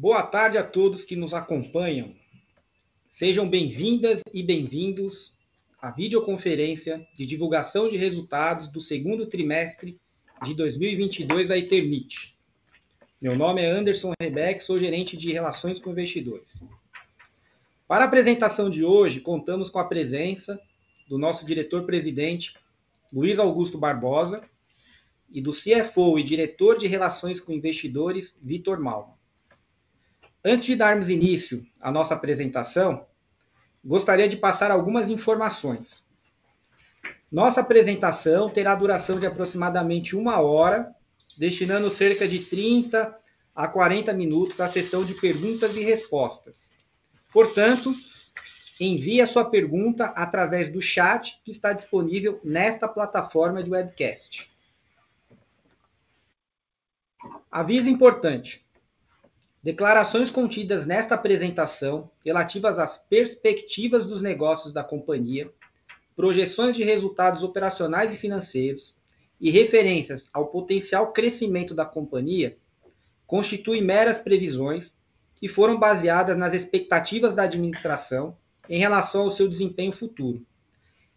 Boa tarde a todos que nos acompanham. Sejam bem-vindas e bem-vindos à videoconferência de divulgação de resultados do segundo trimestre de 2022 da Eternit. Meu nome é Anderson Rebeck, sou gerente de relações com investidores. Para a apresentação de hoje, contamos com a presença do nosso diretor-presidente, Luiz Augusto Barbosa, e do CFO e diretor de relações com investidores, Vitor Malma. Antes de darmos início à nossa apresentação, gostaria de passar algumas informações. Nossa apresentação terá duração de aproximadamente uma hora, destinando cerca de 30 a 40 minutos à sessão de perguntas e respostas. Portanto, envie a sua pergunta através do chat que está disponível nesta plataforma de webcast. Aviso importante: Declarações contidas nesta apresentação, relativas às perspectivas dos negócios da companhia, projeções de resultados operacionais e financeiros e referências ao potencial crescimento da companhia, constituem meras previsões que foram baseadas nas expectativas da administração em relação ao seu desempenho futuro.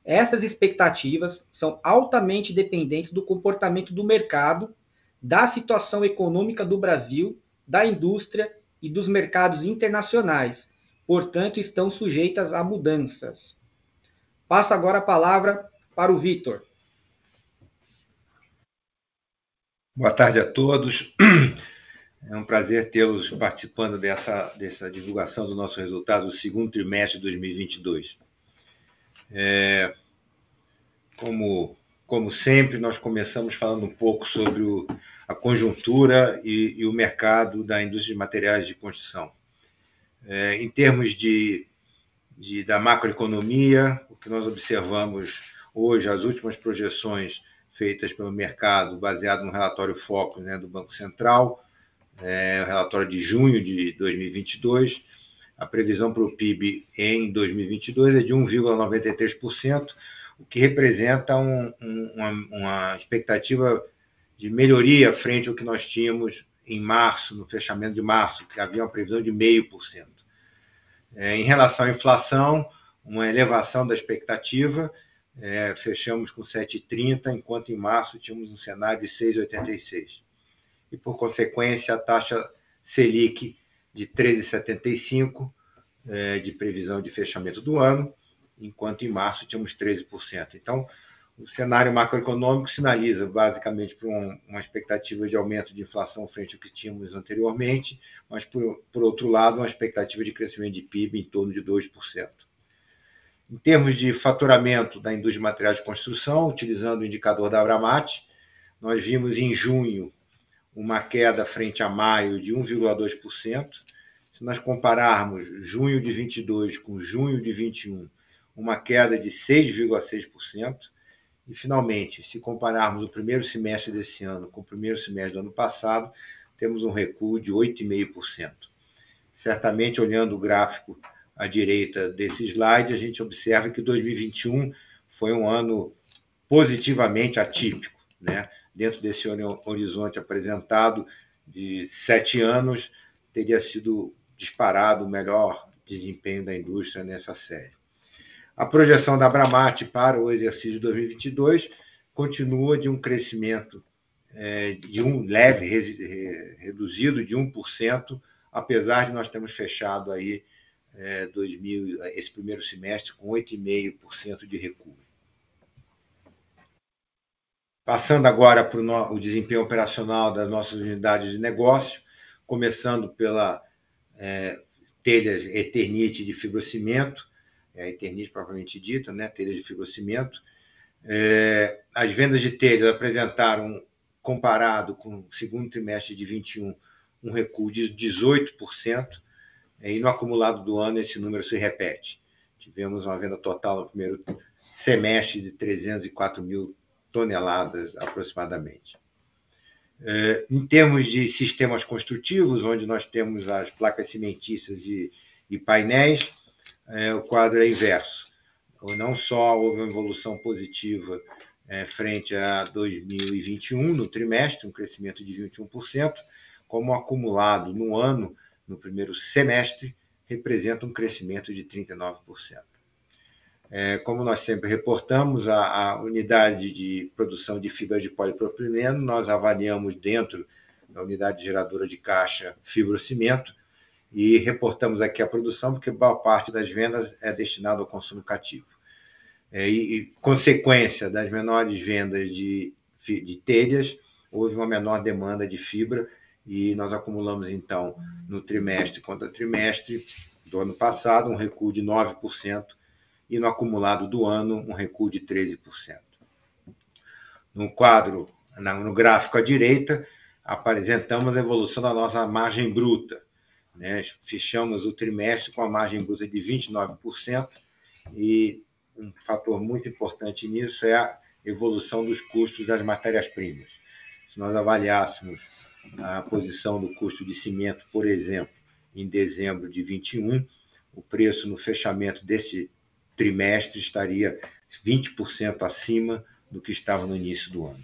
Essas expectativas são altamente dependentes do comportamento do mercado, da situação econômica do Brasil da indústria e dos mercados internacionais, portanto, estão sujeitas a mudanças. Passo agora a palavra para o Vitor. Boa tarde a todos. É um prazer tê-los participando dessa, dessa divulgação do nosso resultado do segundo trimestre de 2022. É, como como sempre, nós começamos falando um pouco sobre o, a conjuntura e, e, o mercado da indústria de materiais de construção. É, em termos de, de, da macroeconomia, o que nós observamos hoje, as últimas projeções feitas pelo mercado, baseado no relatório Focus né, do Banco Central, é, o relatório de junho de 2022, a previsão para o PIB em 2022 é de 1,93%, o que representa um, um, uma, uma expectativa de melhoria frente ao que nós tínhamos em março, no fechamento de março, que havia uma previsão de 0,5%. É, em relação à inflação, uma elevação da expectativa, é, fechamos com 7,30, enquanto em março tínhamos um cenário de 6,86. E, por consequência, a taxa Selic de 13,75 é, de previsão de fechamento do ano, enquanto em março tínhamos 13%. Então, o cenário macroeconômico sinaliza basicamente para um, uma expectativa de aumento de inflação frente ao que tínhamos anteriormente, mas, por, por outro lado, uma expectativa de crescimento de PIB em torno de 2%. Em termos de faturamento da indústria de materiais de construção, utilizando o indicador da Abramat, nós vimos em junho uma queda frente a maio de 1,2%. Se nós compararmos junho de 22 com junho de 21, uma queda de 6,6%. E, finalmente, se compararmos o primeiro semestre desse ano com o primeiro semestre do ano passado, temos um recuo de 8,5%. Certamente, olhando o gráfico à direita desse slide, a gente observa que 2021 foi um ano positivamente atípico. Né? Dentro desse horizonte apresentado de sete anos, teria sido disparado o melhor desempenho da indústria nessa série. A projeção da Abramat para o exercício de 2022 continua de um crescimento é, de um leve reduzido de 1%, apesar de nós termos fechado aí é, 2000, esse primeiro semestre com 8,5% de recuo. Passando agora para o, o desempenho operacional das nossas unidades de negócio, começando pela é, telhas Eternite de fibrocimento, é a Eternit propriamente dita, né, telhas de fibrocimento. É, as vendas de telhas apresentaram, comparado com o segundo trimestre de 21, um recuo de 18%, é, e no acumulado do ano esse número se repete. Tivemos uma venda total no primeiro semestre de 304 mil toneladas aproximadamente. É, em termos de sistemas construtivos, onde nós temos as placas cimentícias e, e painéis, é, o quadro é inverso. Não só houve uma evolução positiva é, frente a 2021, no trimestre, um crescimento de 21%, como acumulado no ano, no primeiro semestre, representa um crescimento de 39%. É, como nós sempre reportamos, a, a, unidade de produção de fibra de polipropileno, nós avaliamos dentro da unidade geradora de caixa fibrocimento e reportamos aqui a produção, porque boa parte das vendas é destinada ao consumo cativo. É, e, e, consequência das menores vendas de, de telhas, houve uma menor demanda de fibra e nós acumulamos, então, no trimestre contra trimestre do ano passado, um recuo de 9% e no acumulado do ano, um recuo de 13%. No quadro, no gráfico à direita, apresentamos a evolução da nossa margem bruta. Né? Fechamos o trimestre com a margem bruta de 29% e um fator muito importante nisso é a evolução dos custos das matérias-primas. Se nós avaliássemos a posição do custo de cimento, por exemplo, em dezembro de 21, o preço no fechamento deste trimestre estaria 20% acima do que estava no início do ano.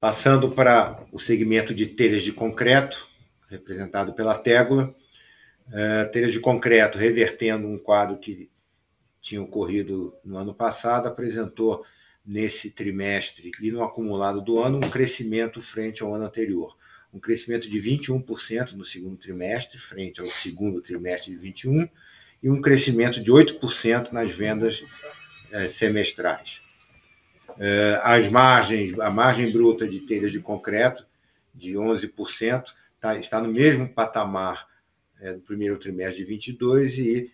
Passando para o segmento de telhas de concreto, representado pela Tégula, uh, telhas de concreto, revertendo um quadro que tinha ocorrido no ano passado, apresentou nesse trimestre e no acumulado do ano um crescimento frente ao ano anterior. Um crescimento de 21% no segundo trimestre, frente ao segundo trimestre de 21, e um crescimento de 8% nas vendas eh, semestrais. Eh, as margens, a margem bruta de telhas de concreto, de 11%, tá, está no mesmo patamar eh, do primeiro trimestre de 22 e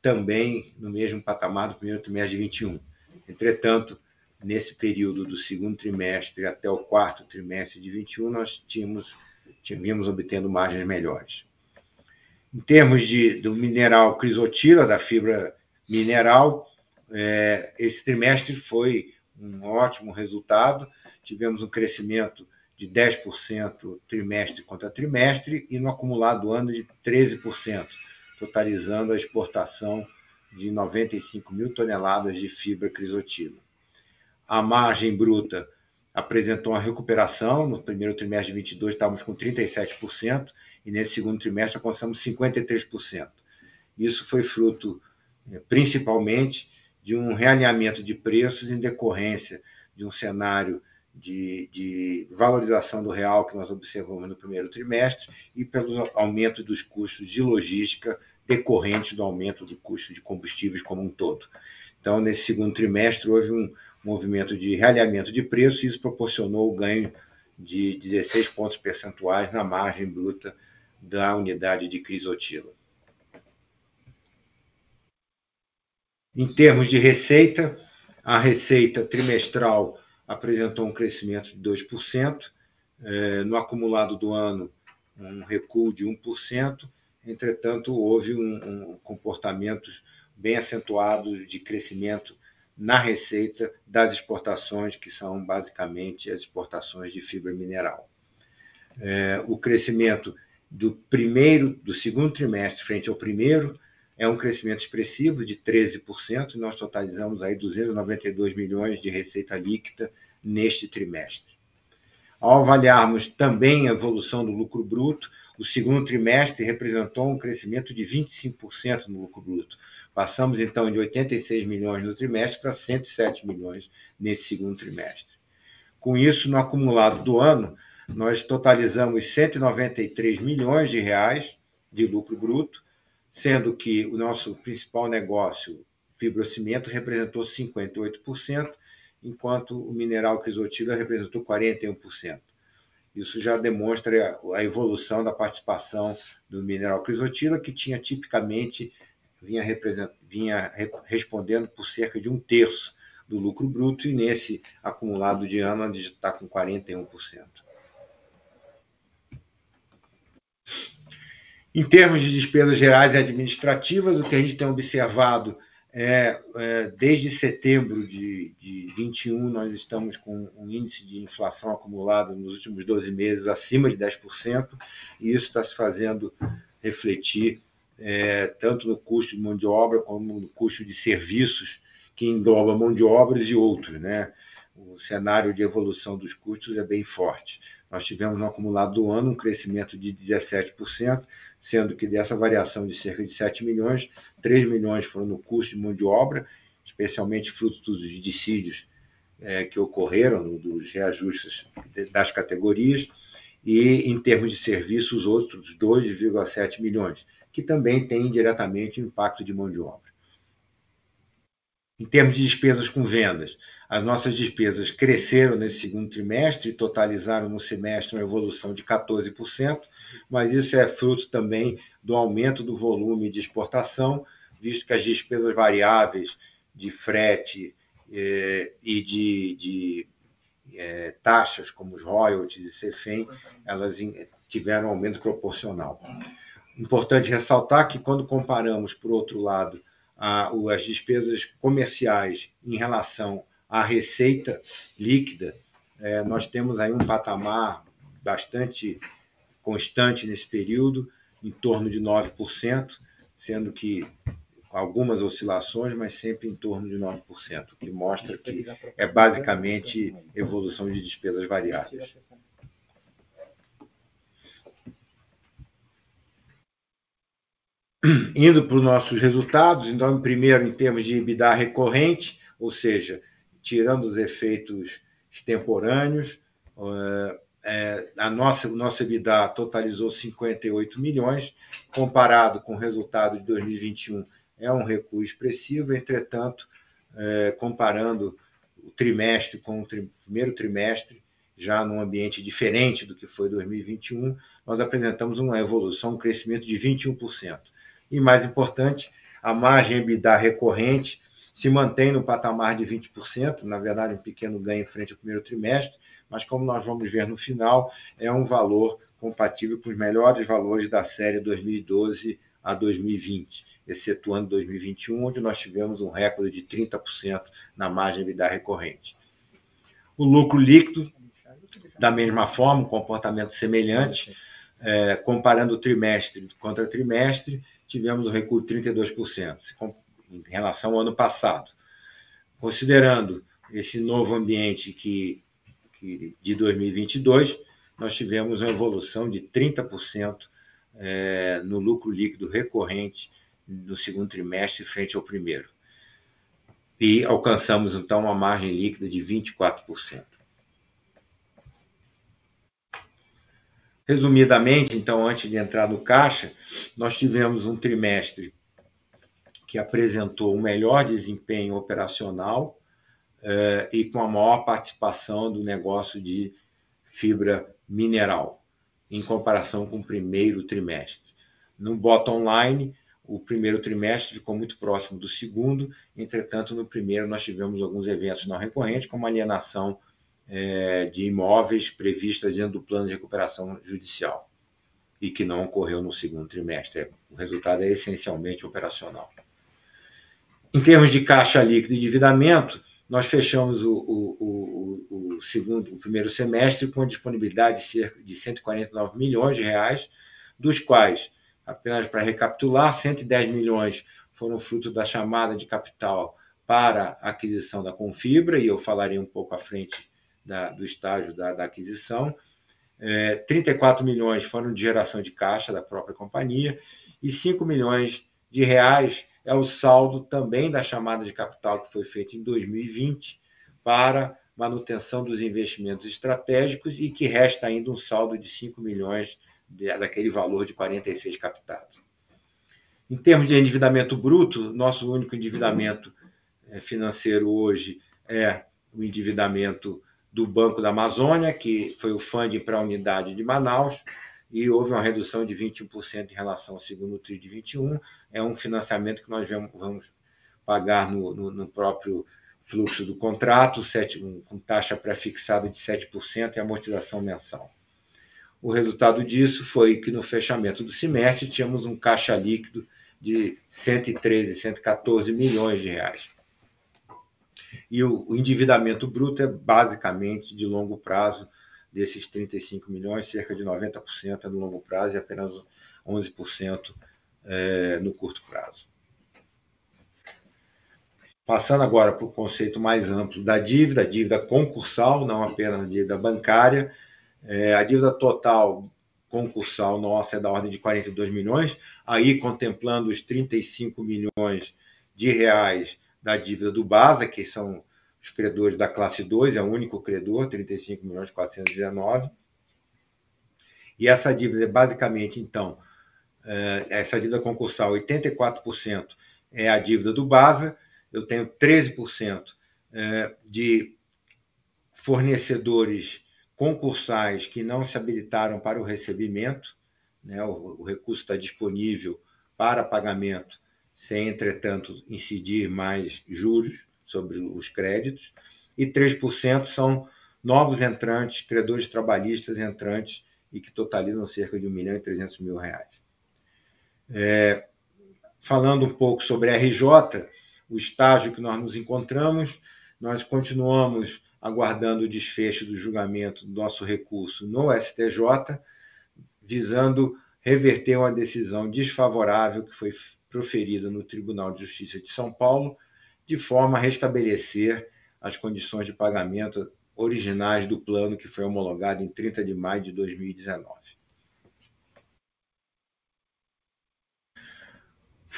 também no mesmo patamar do primeiro trimestre de 21. Entretanto, nesse período do segundo trimestre até o quarto trimestre de 21, nós tínhamos, tínhamos obtendo margens melhores. Em termos de, do mineral crisotila, da fibra mineral, é, esse trimestre foi um ótimo resultado. Tivemos um crescimento de 10% trimestre contra trimestre e no acumulado ano de 13%, totalizando a exportação de 95 mil toneladas de fibra crisotila. A margem bruta apresentou uma recuperação. No primeiro trimestre de 22 estávamos com 37% e nesse segundo trimestre alcançamos 53%. Isso foi fruto eh, principalmente de um realinhamento de preços em decorrência de um cenário de, de, valorização do real que nós observamos no primeiro trimestre e pelo aumento dos custos de logística decorrentes do aumento do custo de combustíveis como um todo. Então, nesse segundo trimestre, houve um, movimento de realinhamento de preço, e isso proporcionou o ganho de 16 pontos percentuais na margem bruta da unidade de crisotila. Em termos de receita, a receita trimestral apresentou um crescimento de 2%, eh, no acumulado do ano, um recuo de 1%, entretanto, houve um, um comportamento bem acentuado de crescimento na receita das exportações, que são basicamente as exportações de fibra mineral. É, o crescimento do primeiro, do segundo trimestre frente ao primeiro, é um crescimento expressivo de 13%, e nós totalizamos aí 292 milhões de receita líquida neste trimestre. Ao avaliarmos também a evolução do lucro bruto, o segundo trimestre representou um crescimento de 25% no lucro bruto, Passamos, então, de 86 milhões no trimestre para 107 milhões nesse segundo trimestre. Com isso, no acumulado do ano, nós totalizamos 193 milhões de reais de lucro bruto, sendo que o nosso principal negócio, fibrocimento, representou 58%, enquanto o mineral crisotila representou 41%. Isso já demonstra a evolução da participação do mineral crisotila, que tinha tipicamente vinha, vinha respondendo por cerca de um terço do lucro bruto, e nesse acumulado de ano está com 41%. Em termos de despesas gerais e administrativas, o que a gente tem observado é, é desde setembro de, de 21, nós estamos com um índice de inflação acumulado nos últimos 12 meses acima de 10%, e isso está se fazendo refletir é, tanto no custo de mão de obra como no custo de serviços, que engloba mão de obras e outros. Né? O cenário de evolução dos custos é bem forte. Nós tivemos no acumulado do ano um crescimento de 17%, sendo que dessa variação de cerca de 7 milhões, 3 milhões foram no custo de mão de obra, especialmente fruto dos dissídios é, que ocorreram, dos reajustes das categorias, e em termos de serviços, outros 2,7 milhões, que também têm diretamente impacto de mão de obra. Em termos de despesas com vendas, as nossas despesas cresceram nesse segundo trimestre e totalizaram no semestre uma evolução de 14%, mas isso é fruto também do aumento do volume de exportação, visto que as despesas variáveis de frete eh, e de, de eh, taxas, como os royalties e CEFEM, elas tiveram um aumento proporcional. Importante ressaltar que, quando comparamos, por outro lado, a, as despesas comerciais em relação à receita líquida, é, nós temos aí um patamar bastante constante nesse período, em torno de 9%, sendo que algumas oscilações, mas sempre em torno de 9%, o que mostra que é basicamente evolução de despesas variáveis. Indo para os nossos resultados, então, primeiro, em termos de EBITDA recorrente, ou seja, tirando os efeitos extemporâneos, é, a nossa, o nosso EBITDA totalizou 58 milhões, comparado com o resultado de 2021, é um recuo expressivo, entretanto, é, comparando o trimestre com o tri, primeiro trimestre, já num ambiente diferente do que foi 2021, nós apresentamos uma evolução, um crescimento de 21%. E mais importante, a margem EBITDA recorrente se mantém no patamar de 20%, na verdade, um pequeno ganho em frente ao primeiro trimestre, mas como nós vamos ver no final, é um valor compatível com os melhores valores da série 2012 a 2020, excetuando 2021, onde nós tivemos um recorde de 30% na margem EBITDA recorrente. O lucro líquido, da mesma forma, um comportamento semelhante, é, comparando trimestre contra trimestre, tivemos um recuo de 32% em relação ao ano passado. Considerando esse novo ambiente que, que de 2022, nós tivemos uma evolução de 30% é, no lucro líquido recorrente no segundo trimestre frente ao primeiro. E alcançamos, então, uma margem líquida de 24%. Resumidamente, então, antes de entrar no caixa, nós tivemos um trimestre que apresentou um melhor desempenho operacional eh, e com a maior participação do negócio de fibra mineral, em comparação com o primeiro trimestre. No bottom line, o primeiro trimestre ficou muito próximo do segundo, entretanto, no primeiro nós tivemos alguns eventos não recorrentes, como alienação é, de imóveis previstas dentro do plano de recuperação judicial e que não ocorreu no segundo trimestre. O resultado é essencialmente operacional. Em termos de caixa líquido e endividamento, nós fechamos o, o, o, o, segundo, o primeiro semestre com disponibilidade de cerca de 149 milhões de reais, dos quais, apenas para recapitular, 110 milhões foram fruto da chamada de capital para a aquisição da Confibra, e eu falarei um pouco à frente da, do estágio da, da aquisição. É, 34 milhões foram de geração de caixa da própria companhia e 5 milhões de reais é o saldo também da chamada de capital que foi feita em 2020 para manutenção dos investimentos estratégicos e que resta ainda um saldo de 5 milhões de, daquele valor de 46 captados. Em termos de endividamento bruto, nosso único endividamento é, financeiro hoje é o endividamento do Banco da Amazônia, que foi o funding para a unidade de Manaus, e houve uma redução de 21% em relação ao segundo TRI de 21. É um financiamento que nós vamos pagar no, no, no próprio fluxo do contrato, com taxa pré-fixada de 7% e amortização mensal. O resultado disso foi que no fechamento do semestre tínhamos um caixa líquido de 113, 114 milhões de reais. E o, o endividamento bruto é basicamente de longo prazo, desses 35 milhões, cerca de 90% é no longo prazo e apenas 11% é, no curto prazo. Passando agora para o conceito mais amplo da dívida, dívida concursal, não apenas dívida bancária. É, a dívida total concursal nossa é da ordem de 42 milhões, aí contemplando os 35 milhões de reais da dívida do BASA, que são os credores da classe 2, é o único credor, 35 milhões 419. E essa dívida é basicamente, então, é, essa dívida concursal, 84% é a dívida do BASA, eu tenho 13% é, de fornecedores concursais que não se habilitaram para o recebimento, né? o, o recurso está disponível para pagamento, sem, entretanto, incidir mais juros sobre os créditos, e 3% são novos entrantes, credores trabalhistas entrantes, e que totalizam cerca de 1 milhão e 300 mil reais. É, falando um pouco sobre a RJ, o estágio que nós nos encontramos, nós continuamos aguardando o desfecho do julgamento do nosso recurso no STJ, visando reverter uma decisão desfavorável que foi proferida no Tribunal de Justiça de São Paulo, de forma a restabelecer as condições de pagamento originais do plano que foi homologado em 30 de maio de 2019.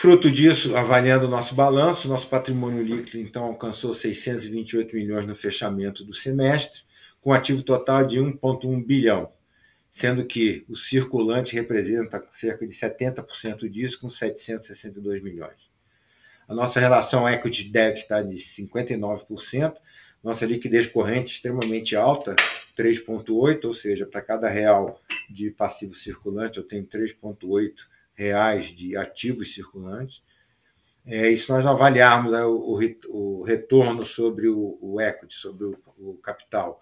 Fruto disso, avaliando o nosso balanço, nosso patrimônio líquido, então, alcançou 628 milhões no fechamento do semestre, com ativo total de 1,1 bilhão, sendo que o circulante representa cerca de 70% disso, com 762 milhões. A nossa relação equity-debt está de 59%, nossa liquidez corrente extremamente alta, 3,8, ou seja, para cada real de passivo circulante eu tenho 3,8 reais de ativos circulantes. É, e se nós avaliarmos né, o, o, retorno sobre o, o equity, sobre o, o capital,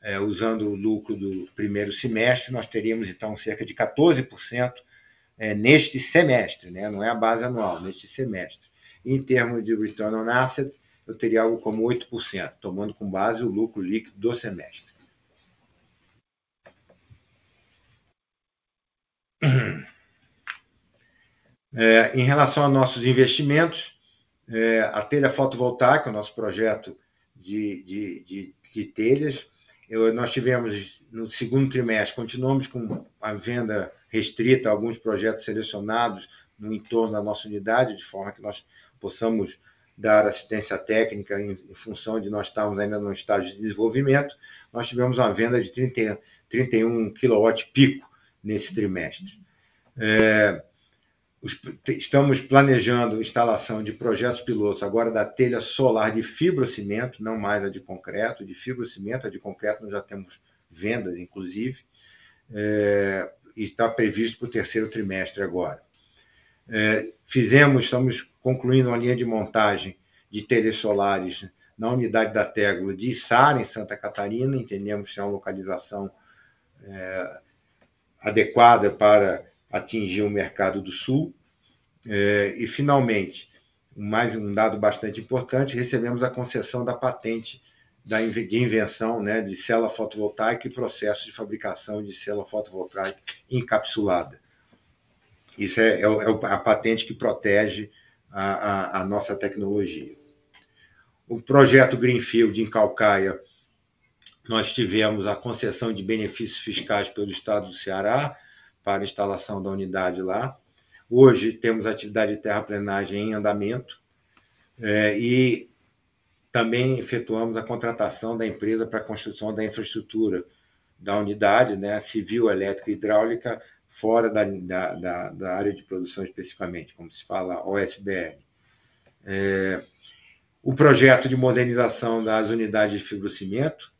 é, usando o lucro do primeiro semestre, nós teríamos então cerca de 14% é, neste semestre, né? não é a base anual, neste semestre. Em termos de return on asset, eu teria algo como 8%, tomando como base o lucro líquido do semestre. É, em relação a nossos investimentos, é, a telha fotovoltaica, o nosso projeto de, de, de, de telhas, eu, nós tivemos no segundo trimestre, continuamos com a venda restrita alguns projetos selecionados no entorno da nossa unidade, de forma que nós possamos dar assistência técnica em, em função de nós estarmos ainda no estágio de desenvolvimento. Nós tivemos uma venda de 30, 31 kW pico nesse trimestre. É, Estamos planejando instalação de projetos pilotos agora da telha solar de fibrocimento, não mais a de concreto, de fibrocimento, a de concreto nós já temos vendas, inclusive, é, e está previsto para o terceiro trimestre agora. É, fizemos, estamos concluindo uma linha de montagem de telhas solares na unidade da Tegula de Içara, em Santa Catarina, entendemos que é uma localização é, adequada para atingir o mercado do Sul. É, e, finalmente, mais um dado bastante importante, recebemos a concessão da patente da, de invenção né, de célula fotovoltaica e processo de fabricação de célula fotovoltaica encapsulada. Isso é, é, é a patente que protege a, a, a, nossa tecnologia. O projeto Greenfield em Calcaia, nós tivemos a concessão de benefícios fiscais pelo Estado do Ceará, para instalação da unidade lá. Hoje temos atividade de terraplenagem em andamento é, e também efetuamos a contratação da empresa para a construção da infraestrutura da unidade, né, civil, elétrica e hidráulica, fora da, da, da, área de produção especificamente, como se fala OSBR. É, o projeto de modernização das unidades de fibrocimento,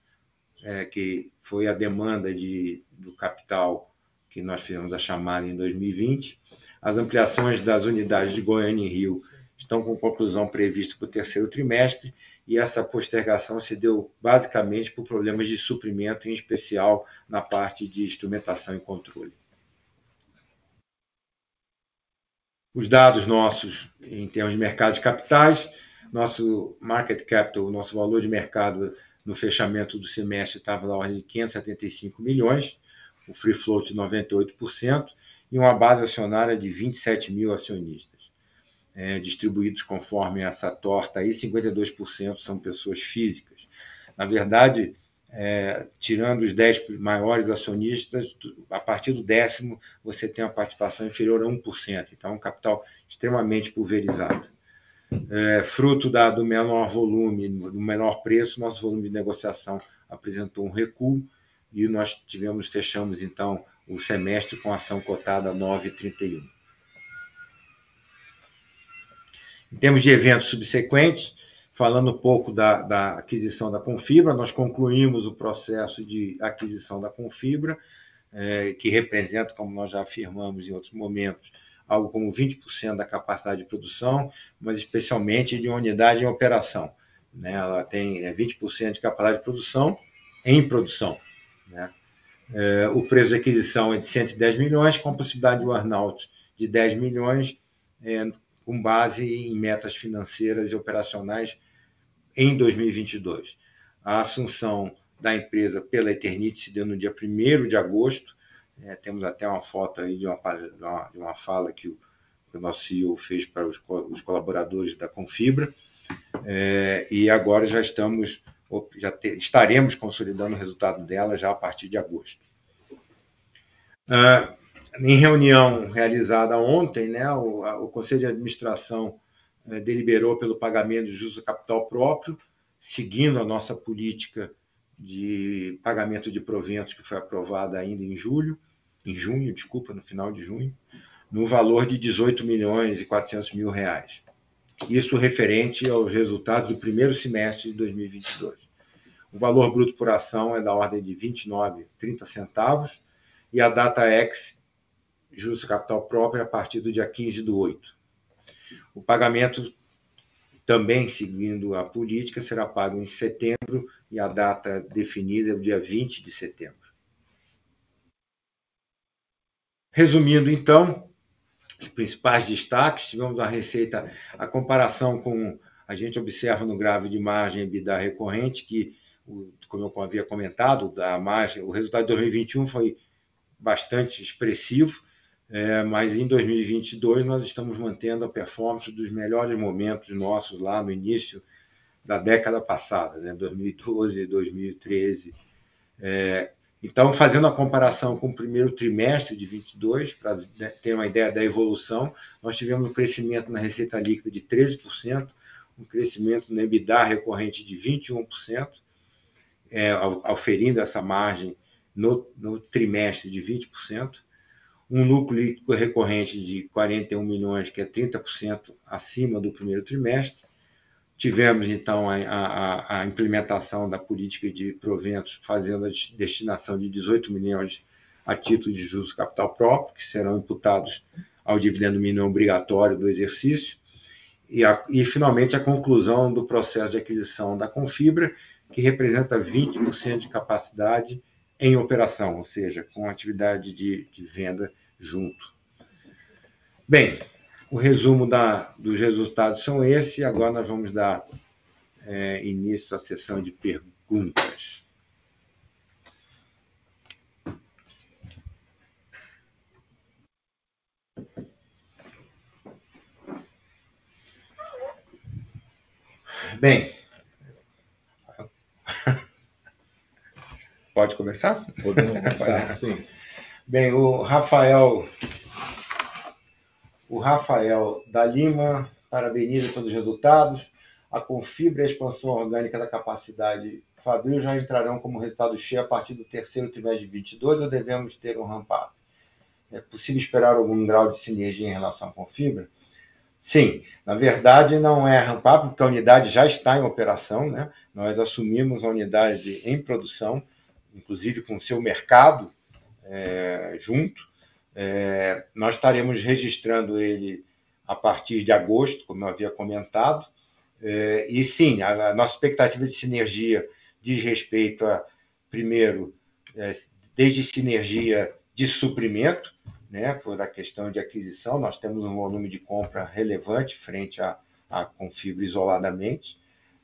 é, que foi a demanda de, do capital que nós fizemos a chamada em 2020. As ampliações das unidades de Goiânia e Rio estão com conclusão prevista para o terceiro trimestre e essa postergação se deu basicamente por problemas de suprimento, em especial na parte de instrumentação e controle. Os dados nossos em termos de mercado de capitais, nosso market capital, nosso valor de mercado no fechamento do semestre estava na ordem de 575 milhões, o free float de 98% e uma base acionária de 27 mil acionistas. é, distribuídos conforme essa torta aí, 52% são pessoas físicas. Na verdade, é, tirando os 10 maiores acionistas, a partir do décimo você tem uma participação inferior a 1%. Então, é um capital extremamente pulverizado. É, fruto da, do menor volume, do menor preço, nosso volume de negociação apresentou um recuo e nós tivemos, fechamos então o semestre com ação cotada 9,31. Em termos de eventos subsequentes, falando um pouco da, da, aquisição da Confibra, nós concluímos o processo de aquisição da Confibra, é, que representa, como nós já afirmamos em outros momentos, algo como 20% da capacidade de produção, mas especialmente de uma unidade em operação. Né? Ela tem é, 20% de capacidade de produção em produção. Né? É, o preço de aquisição é de 110 milhões, com possibilidade de earnout de 10 milhões, é, com base em metas financeiras e operacionais em 2022. A assunção da empresa pela Eternit se deu no dia 1 de agosto. É, temos até uma foto aí de uma, de uma, de uma fala que o, que o, nosso CEO fez para os, os colaboradores da Confibra. É, e agora já estamos, já estaremos consolidando o resultado dela já a partir de agosto. Ah, em reunião realizada ontem, né, o, a, o Conselho de Administração é, deliberou pelo pagamento de juros capital próprio, seguindo a nossa política de pagamento de proventos que foi aprovada ainda em julho, em junho, desculpa, no final de junho, no valor de 18 milhões e 400 mil reais. Isso referente aos resultados do primeiro semestre de 2022. O valor bruto por ação é da ordem de 29,30 centavos e a data ex juros capital próprio a partir do dia 15 do 8. O pagamento, também seguindo a política, será pago em setembro e a data definida é o dia 20 de setembro. Resumindo, então, os principais destaques, tivemos a receita, a comparação com, a gente observa no grave de margem EBITDA recorrente, que, como eu havia comentado, a margem, o resultado de 2021 foi bastante expressivo, é, mas em 2022 nós estamos mantendo a performance dos melhores momentos nossos lá no início da década passada, né, 2012, 2013. É, então, fazendo a comparação com o primeiro trimestre de 22, para né, ter uma ideia da evolução, nós tivemos um crescimento na receita líquida de 13%, um crescimento no EBITDA recorrente de 21%, é, auferindo essa margem no, no trimestre de 20%, um lucro líquido recorrente de 41 milhões, que é 30% acima do primeiro trimestre. Tivemos, então, a, a, a, implementação da política de proventos, fazendo a destinação de 18 milhões a título de juros capital próprio, que serão imputados ao dividendo mínimo obrigatório do exercício. E, a, e, finalmente, a conclusão do processo de aquisição da Confibra, que representa 20% de capacidade em operação, ou seja, com atividade de, de venda junto. Bem, o resumo da, dos resultados são esses, e agora nós vamos dar é, início à sessão de perguntas. Bem, pode começar? Podemos começar, sim. Bem, o Rafael, o Rafael da Lima parabeniza pelos resultados. A Confibra e a expansão orgânica da capacidade Fabril já entrarão como resultado cheio a partir do terceiro trimestre de 22 ou devemos ter um ramp-up? É possível esperar algum grau de sinergia em relação com fibra? Sim, na verdade não é ramp-up, porque a unidade já está em operação, né? Nós assumimos a unidade em produção, inclusive com o seu mercado, é, junto. É, nós estaremos registrando ele a partir de agosto, como eu havia comentado. É, e sim, a, a, nossa expectativa de sinergia diz respeito a, primeiro, é, desde sinergia de suprimento, né, por a questão de aquisição, nós temos um volume de compra relevante frente a, a Confibra isoladamente.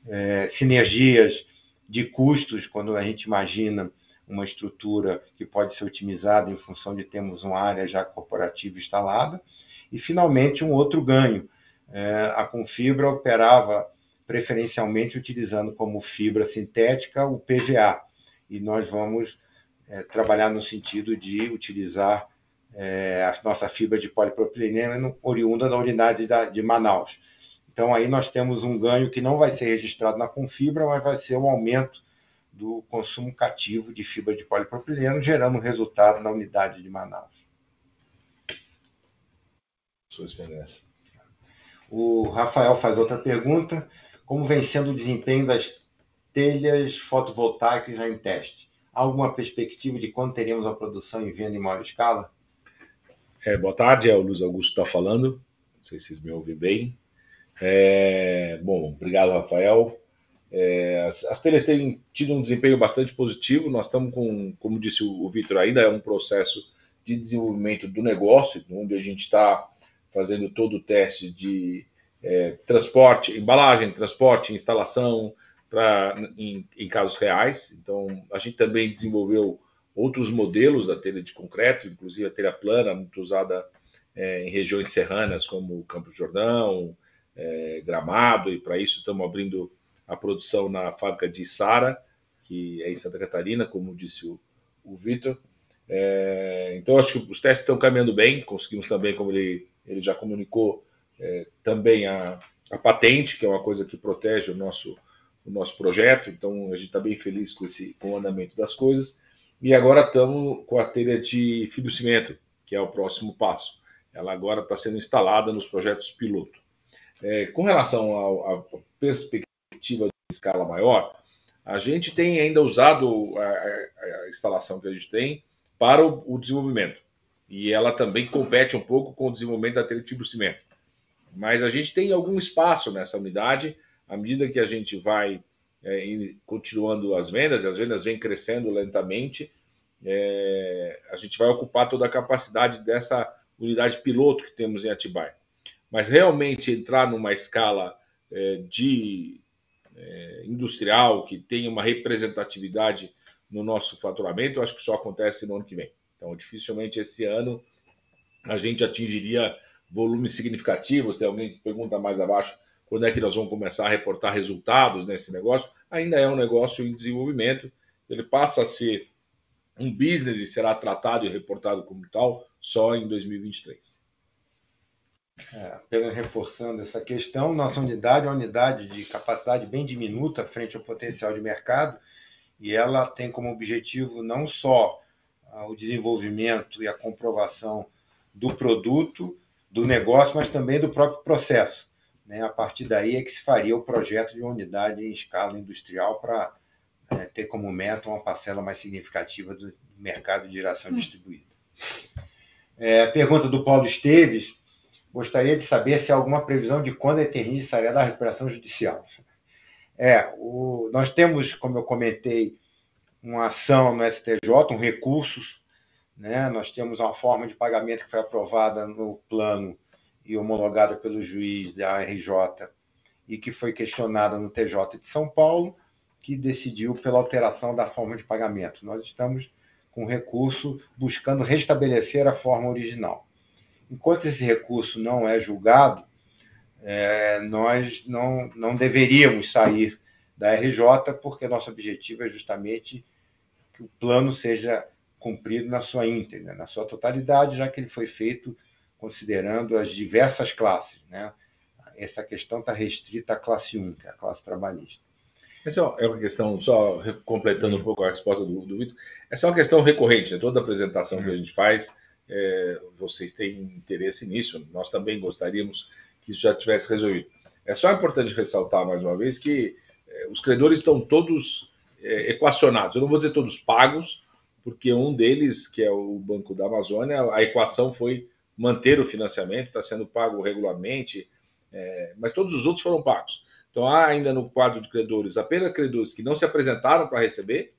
É, sinergias de custos, quando a gente imagina uma estrutura que pode ser otimizada em função de termos uma área já corporativa instalada. E, finalmente, um outro ganho é, a Confibra operava preferencialmente utilizando como fibra sintética o PVA, e nós vamos é, trabalhar no sentido de utilizar é, a nossa fibra de polipropileno oriunda da unidade da, de Manaus. Então, aí nós temos um ganho que não vai ser registrado na Confibra, mas vai ser um aumento do consumo cativo de fibra de polipropileno, gerando resultado na unidade de Manaus. Sua experiência. O Rafael faz outra pergunta. Como vem sendo o desempenho das telhas fotovoltaicas já em teste? Há alguma perspectiva de quando teremos a produção em venda em maior escala? É, boa tarde, é o Luiz Augusto está falando. Não sei se vocês me ouvem bem. É, bom, obrigado, Rafael. É, as, as, telhas têm tido um desempenho bastante positivo. Nós estamos com, como disse o, o Vitor, ainda é um processo de desenvolvimento do negócio, onde a gente está fazendo todo o teste de é, transporte, embalagem, transporte, instalação pra, em, em casos reais. Então, a gente também desenvolveu outros modelos da telha de concreto, inclusive a telha plana, muito usada é, em regiões serranas como Campos Jordão, é, Gramado, e para isso estamos abrindo a produção na fábrica de Sara, que é em Santa Catarina, como disse o, o Vitor. É, então, acho que os testes estão caminhando bem, conseguimos também, como ele, ele já comunicou, é, também a, a patente, que é uma coisa que protege o nosso, o nosso projeto, então a gente está bem feliz com, esse, com o andamento das coisas. E agora estamos com a telha de fibrocimento, que é o próximo passo. Ela agora está sendo instalada nos projetos piloto. É, com relação à perspectiva de escala maior, a gente tem ainda usado a, a, instalação que a gente tem para o, o, desenvolvimento. E ela também compete um pouco com o desenvolvimento da telha de fibrocimento. Mas a gente tem algum espaço nessa unidade, à medida que a gente vai é, continuando as vendas, e as vendas vêm crescendo lentamente, é, a gente vai ocupar toda a capacidade dessa unidade piloto que temos em Atibaia. Mas realmente entrar numa escala é, de é, industrial que tenha uma representatividade no nosso faturamento, eu acho que só acontece no ano que vem. Então, dificilmente esse ano a gente atingiria volumes significativos. Tem alguém que pergunta mais abaixo quando é que nós vamos começar a reportar resultados nesse negócio ainda é um negócio em desenvolvimento. Ele passa a ser um business e será tratado e reportado como tal só em 2023. É, apenas reforçando essa questão, nossa unidade é uma unidade de capacidade bem diminuta frente ao potencial de mercado e ela tem como objetivo não só ah, o desenvolvimento e a comprovação do produto, do negócio, mas também do próprio processo. Né? A partir daí é que se faria o projeto de uma unidade em escala industrial para é, ter como meta uma parcela mais significativa do mercado de geração distribuída. É, pergunta do Paulo Esteves. Gostaria de saber se há alguma previsão de quando a Eternis sairia da recuperação judicial. É, o, nós temos, como eu comentei, uma ação no STJ, um recursos, né? nós temos uma forma de pagamento que foi aprovada no plano e homologada pelo juiz da RJ e que foi questionada no TJ de São Paulo, que decidiu pela alteração da forma de pagamento. Nós estamos com recurso buscando restabelecer a forma original. Enquanto esse recurso não é julgado, é, nós não, não deveríamos sair da RJ, porque nosso objetivo é justamente que o plano seja cumprido na sua íntegra, na sua totalidade, já que ele foi feito considerando as diversas classes. Né? Essa questão está restrita à classe 1, que é a classe trabalhista. Essa é uma questão, só completando um pouco a resposta do, do Vitor, essa é uma questão recorrente, né? toda apresentação que a gente faz, é, vocês têm interesse nisso, nós também gostaríamos que isso já tivesse resolvido. É só importante ressaltar mais uma vez que é, os credores estão todos é, equacionados, eu não vou dizer todos pagos, porque um deles, que é o Banco da Amazônia, a equação foi manter o financiamento, está sendo pago regularmente, é, mas todos os outros foram pagos. Então, há ainda no quadro de credores apenas credores que não se apresentaram para receber,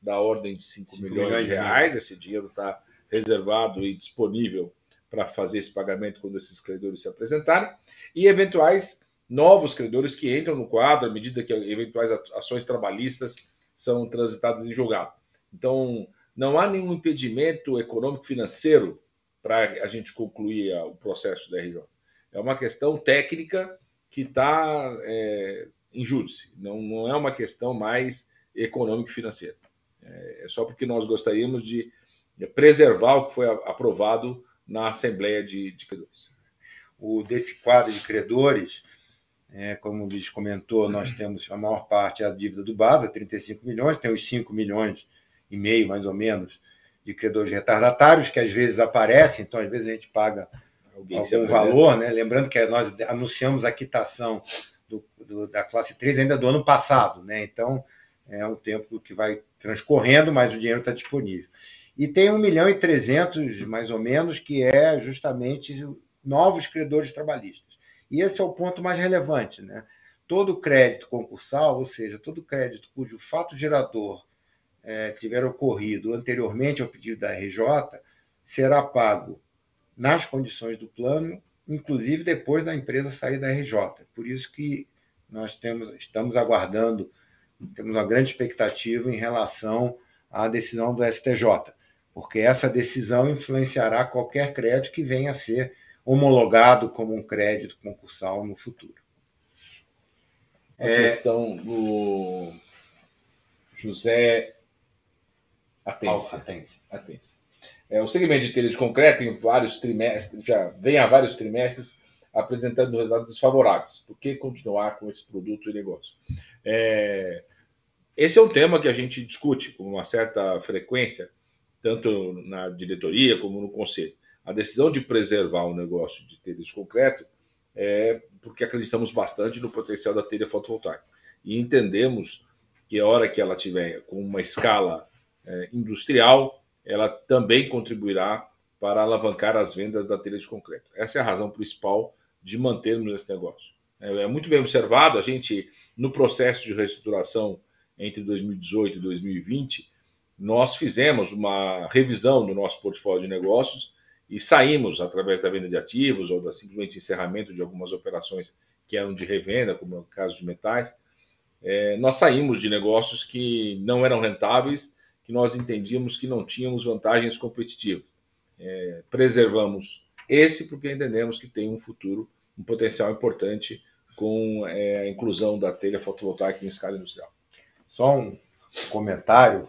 da ordem de 5 milhões, milhões de reais. Esse dinheiro está reservado e disponível para fazer esse pagamento quando esses credores se apresentarem, e eventuais novos credores que entram no quadro à medida que eventuais ações trabalhistas são transitadas em julgado. Então, não há nenhum impedimento econômico financeiro para a gente concluir o processo da RJ. é uma questão técnica que está é, em júdice, não, não é uma questão mais econômico-financeira. É, é só porque nós gostaríamos de preservar o que foi aprovado na Assembleia de, de Credores. O, desse quadro de credores, é, como o Luiz comentou, nós temos a maior parte a dívida do BASA, 35 milhões, tem os 5 milhões e meio, mais ou menos, de credores retardatários, que às vezes aparecem, então às vezes a gente paga Alguém algum valor, né? Lembrando que nós anunciamos a quitação do, do, da classe 3 ainda do ano passado, né? Então é um tempo que vai transcorrendo, mas o dinheiro está disponível. E tem 1 milhão e 300, mais ou menos, que é justamente novos credores trabalhistas. E esse é o ponto mais relevante, né? Todo crédito concursal, ou seja, todo crédito cujo fato gerador é, tiver ocorrido anteriormente ao pedido da RJ, será pago nas condições do plano, inclusive depois da empresa sair da RJ. Por isso que nós temos, estamos aguardando, temos uma grande expectativa em relação à decisão do STJ, porque essa decisão influenciará qualquer crédito que venha a ser homologado como um crédito concursal no futuro. A é... questão do José Atense. Atense. Atense. É, o segmento de telha de concreto, em vários trimestres, já vem há vários trimestres apresentando resultados desfavoráveis. Por que continuar com esse produto e negócio? É, esse é um tema que a gente discute com uma certa frequência, tanto na diretoria como no conselho. A decisão de preservar o negócio de telha de concreto é porque acreditamos bastante no potencial da telha fotovoltaica. E entendemos que a hora que ela tiver com uma escala é, industrial, ela também contribuirá para alavancar as vendas da telha de concreto. Essa é a razão principal de mantermos esse negócio. É, é muito bem observado, a gente, no processo de reestruturação entre 2018 e 2020, nós fizemos uma revisão do nosso portfólio de negócios e saímos, através da venda de ativos ou da simplesmente encerramento de algumas operações que eram de revenda, como é o caso de metais, é, nós saímos de negócios que não eram rentáveis que nós entendíamos que não tínhamos vantagens competitivas. É, preservamos esse porque entendemos que tem um futuro, um potencial importante com é, a inclusão da telha fotovoltaica em escala industrial. Só um comentário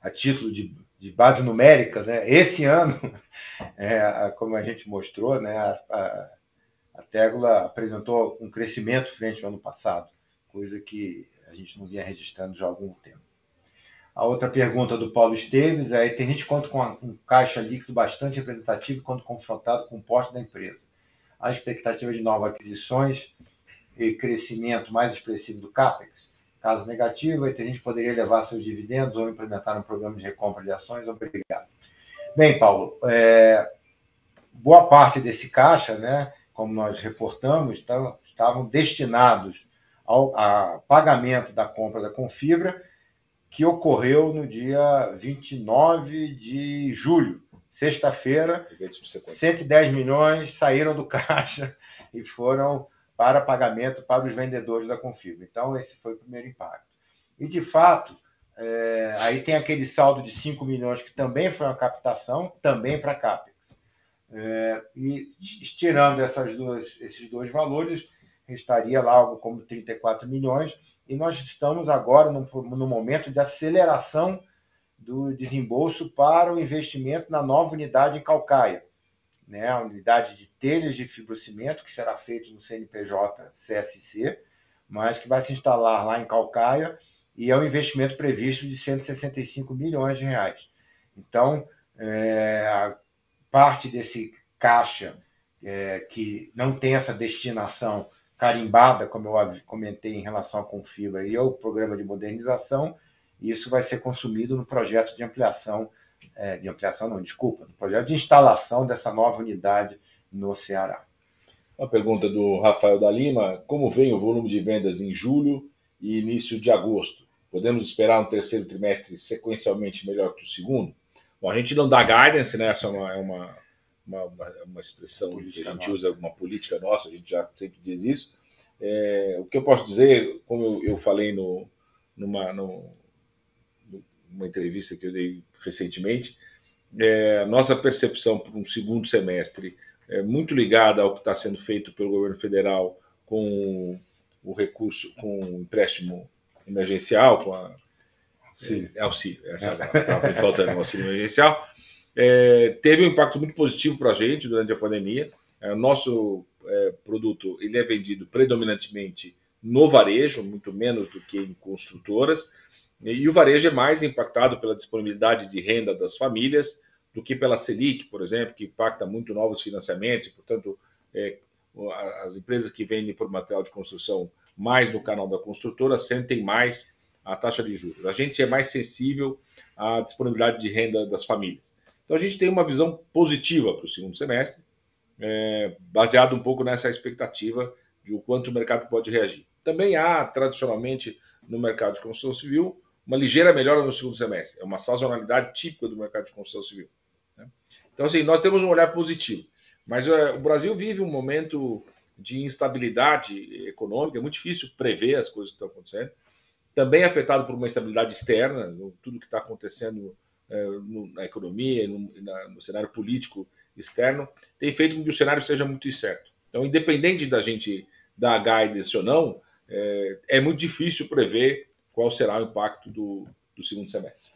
a título de, de, base numérica, né? Esse ano, é, como a gente mostrou, né, a, a, a Tegula apresentou um crescimento frente ao ano passado, coisa que a gente não vinha registrando já há algum tempo. A outra pergunta do Paulo Esteves é: a gente conta com um caixa líquido bastante representativo quando confrontado com o porte da empresa. A expectativa de novas aquisições e crescimento mais expressivo do CAPEX? Caso negativo, a gente poderia levar seus dividendos ou implementar um programa de recompra de ações? Obrigado. Bem, Paulo, é, boa parte desse caixa, né, como nós reportamos, estavam destinados ao a pagamento da compra da Confibra que ocorreu no dia 29 de julho, sexta-feira. 110 milhões saíram do caixa e foram para pagamento para os vendedores da Confirma. Então, esse foi o primeiro impacto. E, de fato, é, aí tem aquele saldo de 5 milhões que também foi uma captação, também para a CAPEX. É, e estirando essas duas, esses dois valores, restaria lá algo como 34 milhões, e nós estamos agora no, no momento de aceleração do desembolso para o investimento na nova unidade em Calcaia, né? a unidade de telhas de fibrocimento, que será feito no CNPJ CSC, mas que vai se instalar lá em Calcaia, e é um investimento previsto de 165 milhões de reais. Então, é, a parte desse caixa é, que não tem essa destinação carimbada, como eu comentei em relação à Confibra e ao programa de modernização, isso vai ser consumido no projeto de ampliação, é, de ampliação não, desculpa, no projeto de instalação dessa nova unidade no Ceará. Uma pergunta do Rafael da Lima: como vem o volume de vendas em julho e início de agosto? Podemos esperar um terceiro trimestre sequencialmente melhor que o segundo? Bom, a gente não dá guidance, né? Essa é uma, é uma uma, uma, uma expressão política que a gente nossa. usa, uma política nossa, a gente já sempre diz isso. É, o que eu posso dizer, como eu, eu falei no, numa, no, numa entrevista que eu dei recentemente, é, nossa percepção para um segundo semestre é, muito ligada ao que está sendo feito pelo governo federal com o recurso, com o empréstimo emergencial, com a Sim. É, auxílio, essa estava faltando um auxílio emergencial. É, teve um impacto muito positivo para a gente durante a pandemia. É, o nosso é, produto ele é vendido predominantemente no varejo, muito menos do que em construtoras, e o varejo é mais impactado pela disponibilidade de renda das famílias do que pela Selic, por exemplo, que impacta muito novos financiamentos, portanto, é, as empresas que vendem por material de construção mais no canal da construtora sentem mais a taxa de juros. A gente é mais sensível à disponibilidade de renda das famílias. Então, a gente tem uma visão positiva para o segundo semestre, é, baseado um pouco nessa expectativa de o quanto o mercado pode reagir. Também há, tradicionalmente, no mercado de construção civil, uma ligeira melhora no segundo semestre. É uma sazonalidade típica do mercado de construção civil. Né? Então, assim, nós temos um olhar positivo. Mas é, o Brasil vive um momento de instabilidade econômica, é muito difícil prever as coisas que estão acontecendo. Também afetado por uma instabilidade externa, no, tudo que está acontecendo é, no, na economia, no, na, no cenário político externo, tem feito com que o cenário seja muito incerto. Então, independente da gente dar guidance ou não, é, é muito difícil prever qual será o impacto do, do segundo semestre.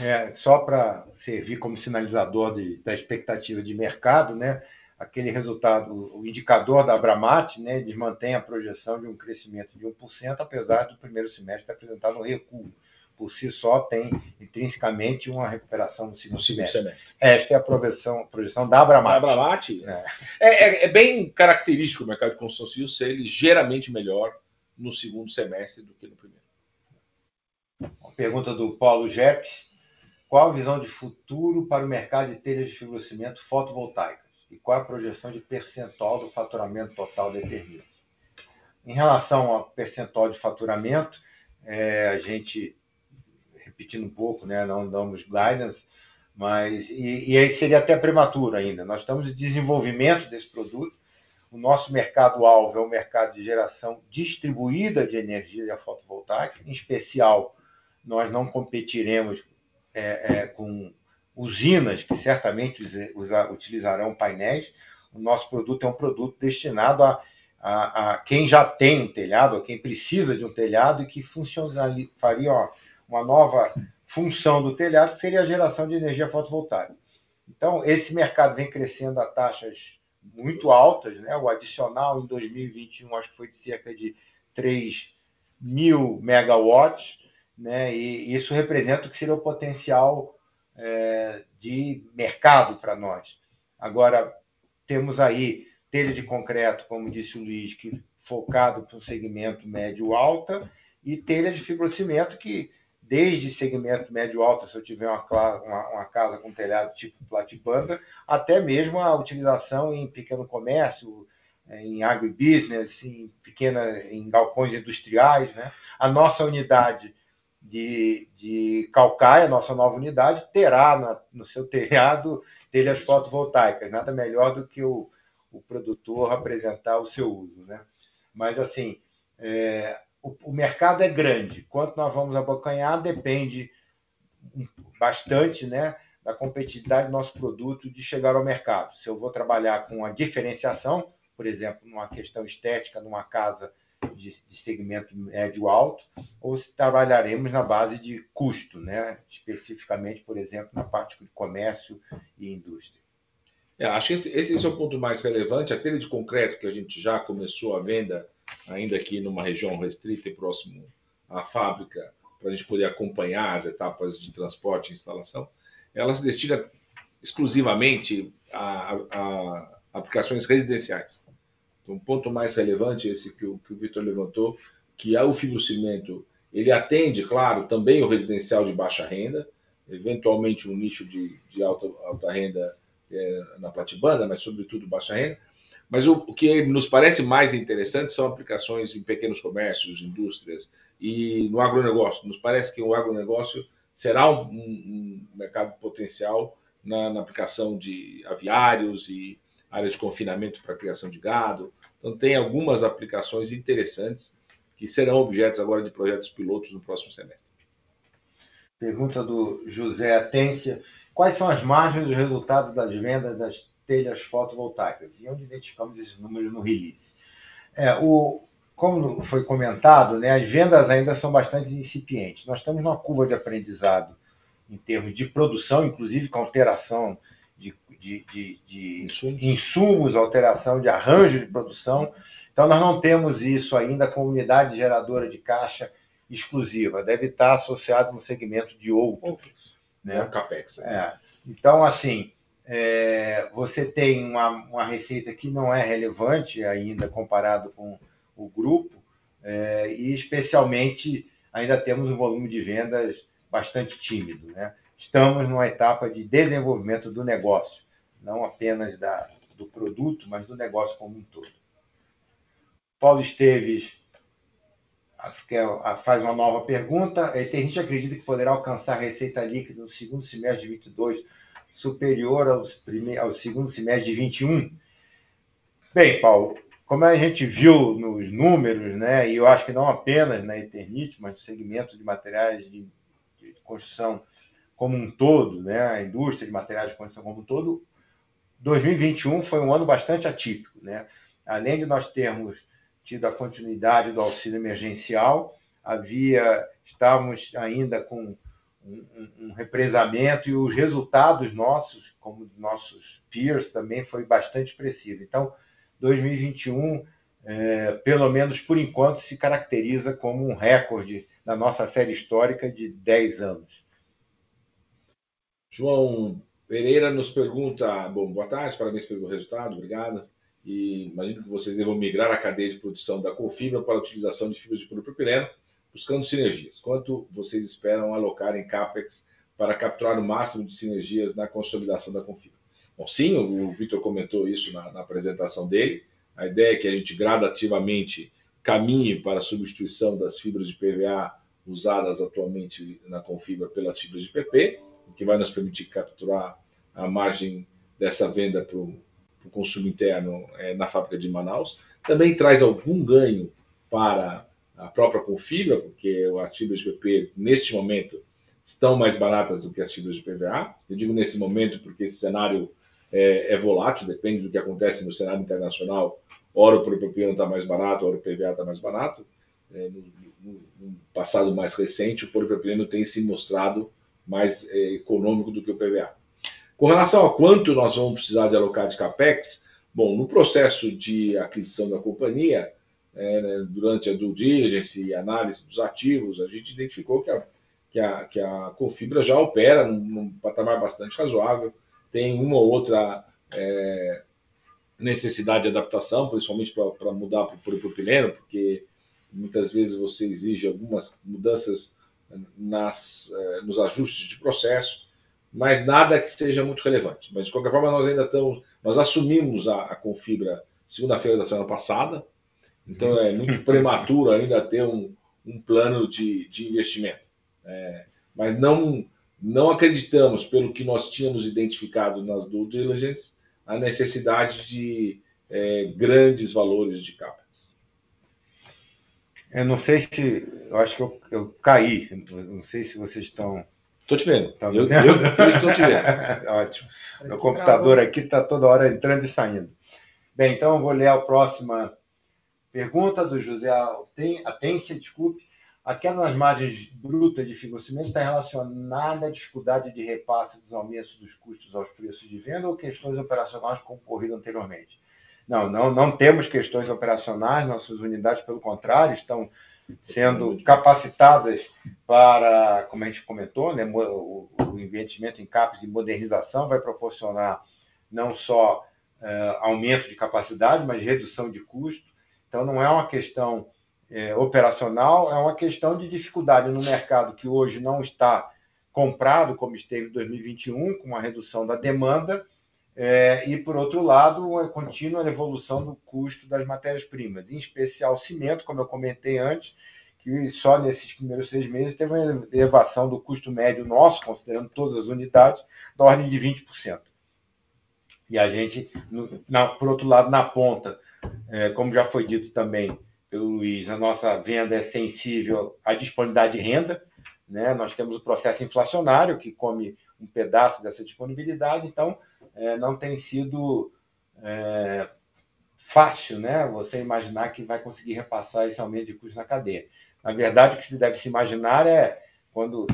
É, só para servir como sinalizador de, da expectativa de mercado, né? aquele resultado, o indicador da Abramat, né, eles mantêm a projeção de um crescimento de 1%, apesar do primeiro semestre ter apresentado um recuo. Por si só, tem intrinsecamente uma recuperação no segundo, no segundo semestre. semestre. Esta é a projeção, a projeção da Abramat. Abramat é. É, é, é. bem característico o mercado de construção civil ser ligeiramente melhor no segundo semestre do que no primeiro. Uma pergunta do Paulo Jeppes. Qual a visão de futuro para o mercado de telhas de fibrocimento fotovoltaicas? E qual a projeção de percentual do faturamento total determinado? Em relação ao percentual de faturamento, é, a gente, repetindo um pouco, né, não damos guidance, mas e, e aí seria até prematuro ainda. Nós estamos em desenvolvimento desse produto. O nosso mercado-alvo é o mercado de geração distribuída de energia fotovoltaica, em especial nós não competiremos é, é, com usinas que certamente utilizarão painéis. O nosso produto é um produto destinado a, a, a quem já tem um telhado, a quem precisa de um telhado e que faria uma, uma nova função do telhado, que seria a geração de energia fotovoltaica. Então, esse mercado vem crescendo a taxas muito altas, né? O adicional em 2021 acho que foi de cerca de 3 mil megawatts, né? E isso representa o que seria o potencial é, de mercado para nós. Agora, temos aí telha de concreto, como disse o Luiz, que focado para o segmento médio-alta, e telha de fibrocimento, que desde segmento médio-alta, se eu tiver uma, uma, uma, casa com telhado tipo platibanda, até mesmo a utilização em pequeno comércio, em agribusiness, em pequena, em galpões industriais, né? A nossa unidade de, de Calcaia, nossa nova unidade, terá na, no seu telhado telhas fotovoltaicas. Nada melhor do que o, o produtor apresentar o seu uso. Né? Mas, assim, é, o, o, mercado é grande. Quanto nós vamos abocanhar depende bastante né, da competitividade do nosso produto de chegar ao mercado. Se eu vou trabalhar com a diferenciação, por exemplo, numa questão estética, numa casa de, de segmento médio-alto, ou se trabalharemos na base de custo, né? especificamente, por exemplo, na parte de comércio e indústria. É, acho que esse, esse é o ponto mais relevante. Aquele de concreto que a gente já começou a venda, ainda aqui numa região restrita e próximo à fábrica, para a gente poder acompanhar as etapas de transporte e instalação, ela se destina exclusivamente a, a, aplicações residenciais. Então, um ponto mais relevante, esse que o, que o Vitor levantou, que é o fibrocimento, ele atende, claro, também o residencial de baixa renda, eventualmente um nicho de, de alta, alta renda é, na platibanda, mas sobretudo baixa renda. Mas o, o, que nos parece mais interessante são aplicações em pequenos comércios, indústrias e no agronegócio. Nos parece que o agronegócio será um, um, um mercado potencial na, na aplicação de aviários e área de confinamento para criação de gado. Então, tem algumas aplicações interessantes que serão objetos agora de projetos pilotos no próximo semestre. Pergunta do José Atência. Quais são as margens dos resultados das vendas das telhas fotovoltaicas, e onde identificamos esses números no release. É, o, como foi comentado, né, as vendas ainda são bastante incipientes. Nós estamos numa curva de aprendizado em termos de produção, inclusive com alteração de, de, de, de insumos. insumos, alteração de arranjo de produção. Então, nós não temos isso ainda com unidade geradora de caixa exclusiva. Deve estar associado no segmento de outros. Né? É CAPEX. Né? É. Então, assim, é, você tem uma, uma receita que não é relevante ainda comparado com o grupo, é, e especialmente ainda temos um volume de vendas bastante tímido. Né? Estamos numa etapa de desenvolvimento do negócio, não apenas da, do produto, mas do negócio como um todo. Paulo Esteves faz uma nova pergunta. Gente que acredita que poderá alcançar receita líquida no segundo semestre de 22 superior aos prime... ao segundo semestre de 21? Bem, Paulo, como a gente viu nos números, né, e eu acho que não apenas na Eternit, mas no segmento de materiais de, de construção como um todo, né, a indústria de materiais de construção como um todo, 2021 foi um ano bastante atípico. Né? Além de nós termos tido a continuidade do auxílio emergencial, havia estávamos ainda com um, um, represamento e os resultados nossos, como nossos peers, também foi bastante expressivo. Então, 2021, é, pelo menos por enquanto, se caracteriza como um recorde da nossa série histórica de 10 anos. João Pereira nos pergunta: bom, boa tarde, parabéns pelo resultado, obrigado. E imagino que vocês devam migrar a cadeia de produção da Confibra para a utilização de fibras de polipropileno buscando sinergias. Quanto vocês esperam alocar em CAPEX para capturar o máximo de sinergias na consolidação da Confibra? Bom, sim, o Vitor comentou isso na, na, apresentação dele. A ideia é que a gente gradativamente caminhe para a substituição das fibras de PVA usadas atualmente na Confibra pelas fibras de PP, o que vai nos permitir capturar a margem dessa venda para o consumo interno é, na fábrica de Manaus. Também traz algum ganho para a própria Confibra, porque as fibras de PP, neste momento, estão mais baratas do que as fibras de PVA. Eu digo nesse momento porque esse cenário é, é volátil, depende do que acontece no cenário internacional. Ora o polipropileno está mais barato, ora o PVA está mais barato. É, no, no, no, passado mais recente, o polipropileno tem se mostrado mais é, econômico do que o PVA. Com relação a quanto nós vamos precisar de alocar de CAPEX, bom, no processo de aquisição da companhia, é, né, durante a due diligence e análise dos ativos, a gente identificou que a, que a, que a Confibra já opera num, num patamar bastante razoável, tem uma ou outra é, necessidade de adaptação, principalmente para mudar para o polipropileno, porque muitas vezes você exige algumas mudanças nas, é, nos ajustes de processo, mas nada que seja muito relevante. Mas, de qualquer forma, nós ainda estamos, nós assumimos a, a Confibra segunda-feira da semana passada, então é muito prematuro ainda ter um, um plano de, de investimento. É, mas não, não acreditamos, pelo que nós tínhamos identificado nas due diligence, a necessidade de é, grandes valores de capex. Eu não sei se. Eu acho que eu, eu caí. Não sei se vocês estão. Estou te vendo. Tá eu, eu, eu, estou te vendo. Ótimo. Meu computador aqui está toda hora entrando e saindo. Bem, então eu vou ler a próxima Pergunta do José Atência, desculpe. A queda nas margens brutas de financiamento está relacionada à dificuldade de repasse dos aumentos dos custos aos preços de venda ou questões operacionais como ocorrido anteriormente? Não, não, não temos questões operacionais, nossas unidades, pelo contrário, estão sendo capacitadas para, como a gente comentou, né, o, o investimento em CAPES de modernização vai proporcionar não só uh, aumento de capacidade, mas redução de custo então, não é uma questão é, operacional, é uma questão de dificuldade no mercado que hoje não está comprado, como esteve em 2021, com uma redução da demanda, é, e, por outro lado, a contínua evolução do custo das matérias-primas, em especial cimento, como eu comentei antes, que só nesses primeiros seis meses teve uma elevação do custo médio nosso, considerando todas as unidades, da ordem de 20%. E a gente, na, por outro lado, na ponta, é, como já foi dito também pelo Luiz, a nossa venda é sensível à disponibilidade de renda. Né? Nós temos o processo inflacionário, que come um pedaço dessa disponibilidade, então é, não tem sido é, fácil né, você imaginar que vai conseguir repassar esse aumento de custo na cadeia. Na verdade, o que se deve se imaginar é quando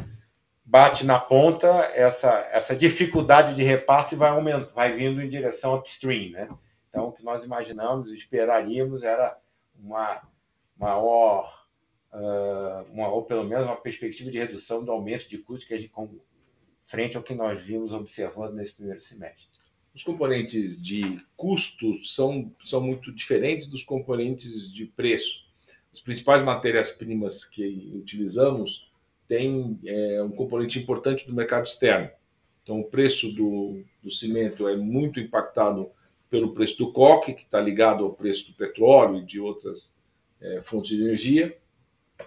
bate na ponta, essa, essa dificuldade de repasse vai, aumentando, vai vindo em direção upstream. Né? Então, o que nós imaginamos, esperaríamos, era uma maior, uma, ou pelo menos uma perspectiva de redução do aumento de custos que a gente, frente ao que nós vimos observando nesse primeiro semestre. Os componentes de custo são, são muito diferentes dos componentes de preço. As principais matérias-primas que utilizamos têm é, um componente importante do mercado externo. Então, o preço do, do cimento é muito impactado pelo preço do coque, que está ligado ao preço do petróleo e de outras é, fontes de energia.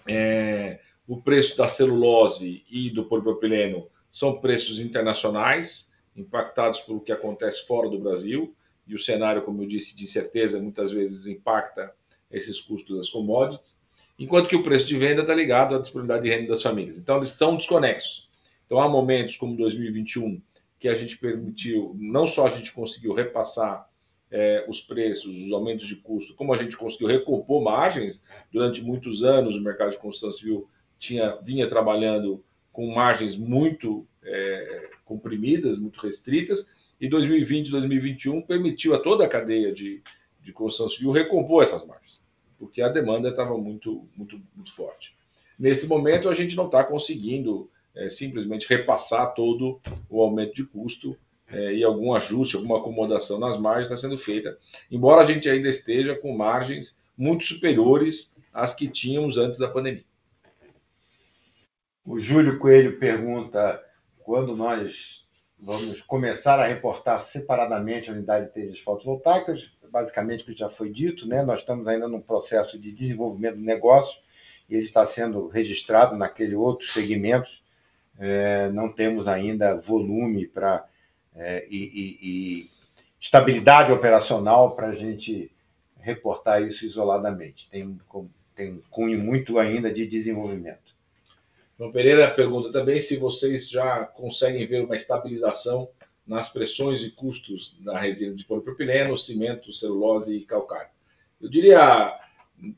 É, o preço da celulose e do polipropileno são preços internacionais, impactados pelo que acontece fora do Brasil, e o cenário, como eu disse, de incerteza muitas vezes impacta esses custos das commodities, enquanto que o preço de venda está ligado à disponibilidade de renda das famílias. Então, eles são desconexos. Então, há momentos como 2021 que a gente permitiu, não só a gente conseguiu repassar é, os preços, os aumentos de custo, como a gente conseguiu recompor margens. Durante muitos anos, o mercado de construção civil tinha, vinha trabalhando com margens muito é, comprimidas, muito restritas, e 2020 e 2021 permitiu a toda a cadeia de, de construção civil recompor essas margens, porque a demanda estava muito, muito, muito forte. Nesse momento, a gente não está conseguindo é, simplesmente repassar todo o aumento de custo é, e algum ajuste, alguma acomodação nas margens está sendo feita, embora a gente ainda esteja com margens muito superiores às que tínhamos antes da pandemia. O Júlio Coelho pergunta quando nós vamos começar a reportar separadamente a unidade de telhas fotovoltaicas, basicamente o que já foi dito, né? nós estamos ainda num processo de desenvolvimento do negócio e ele está sendo registrado naquele outro segmento. É, não temos ainda volume para é, e, e, e estabilidade operacional para a gente reportar isso isoladamente. Tem, tem um cunho muito ainda de desenvolvimento. João Pereira pergunta também se vocês já conseguem ver uma estabilização nas pressões e custos da resina de polipropileno, cimento, celulose e calcário. Eu diria,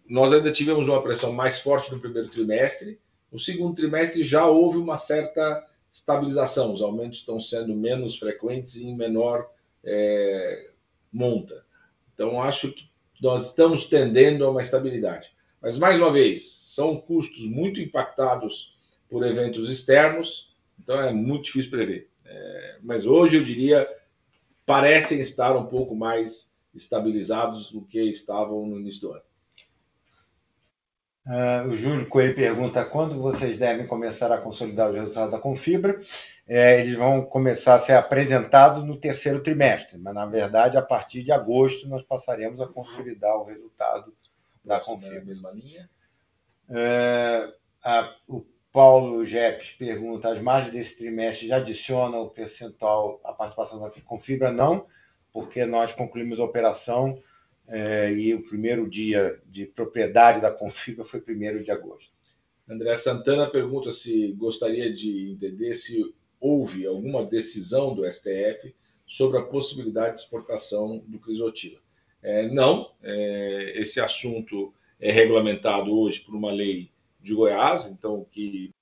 nós ainda tivemos uma pressão mais forte no primeiro trimestre. No segundo trimestre já houve uma certa estabilização, os aumentos estão sendo menos frequentes e em menor é, monta. Então, acho que nós estamos tendendo a uma estabilidade. Mas, mais uma vez, são custos muito impactados por eventos externos, então é muito difícil prever. É, mas hoje eu diria parecem estar um pouco mais estabilizados do que estavam no início do ano. Uh, o Júlio Coelho pergunta quando vocês devem começar a consolidar os resultados da Confibra. É, eles vão começar a ser apresentados no terceiro trimestre, mas na verdade a partir de agosto nós passaremos a consolidar o resultado da Confibra. Mesma linha. É, a, o Paulo Jeppes pergunta: as margens desse trimestre já adicionam o percentual, a participação da Confibra? Não, porque nós concluímos a operação é, e o primeiro dia de propriedade da Confibra foi 1 de agosto. André Santana pergunta se gostaria de entender se houve alguma decisão do STF sobre a possibilidade de exportação do crisotila. É, não, é, esse assunto é regulamentado hoje por uma lei de Goiás, então que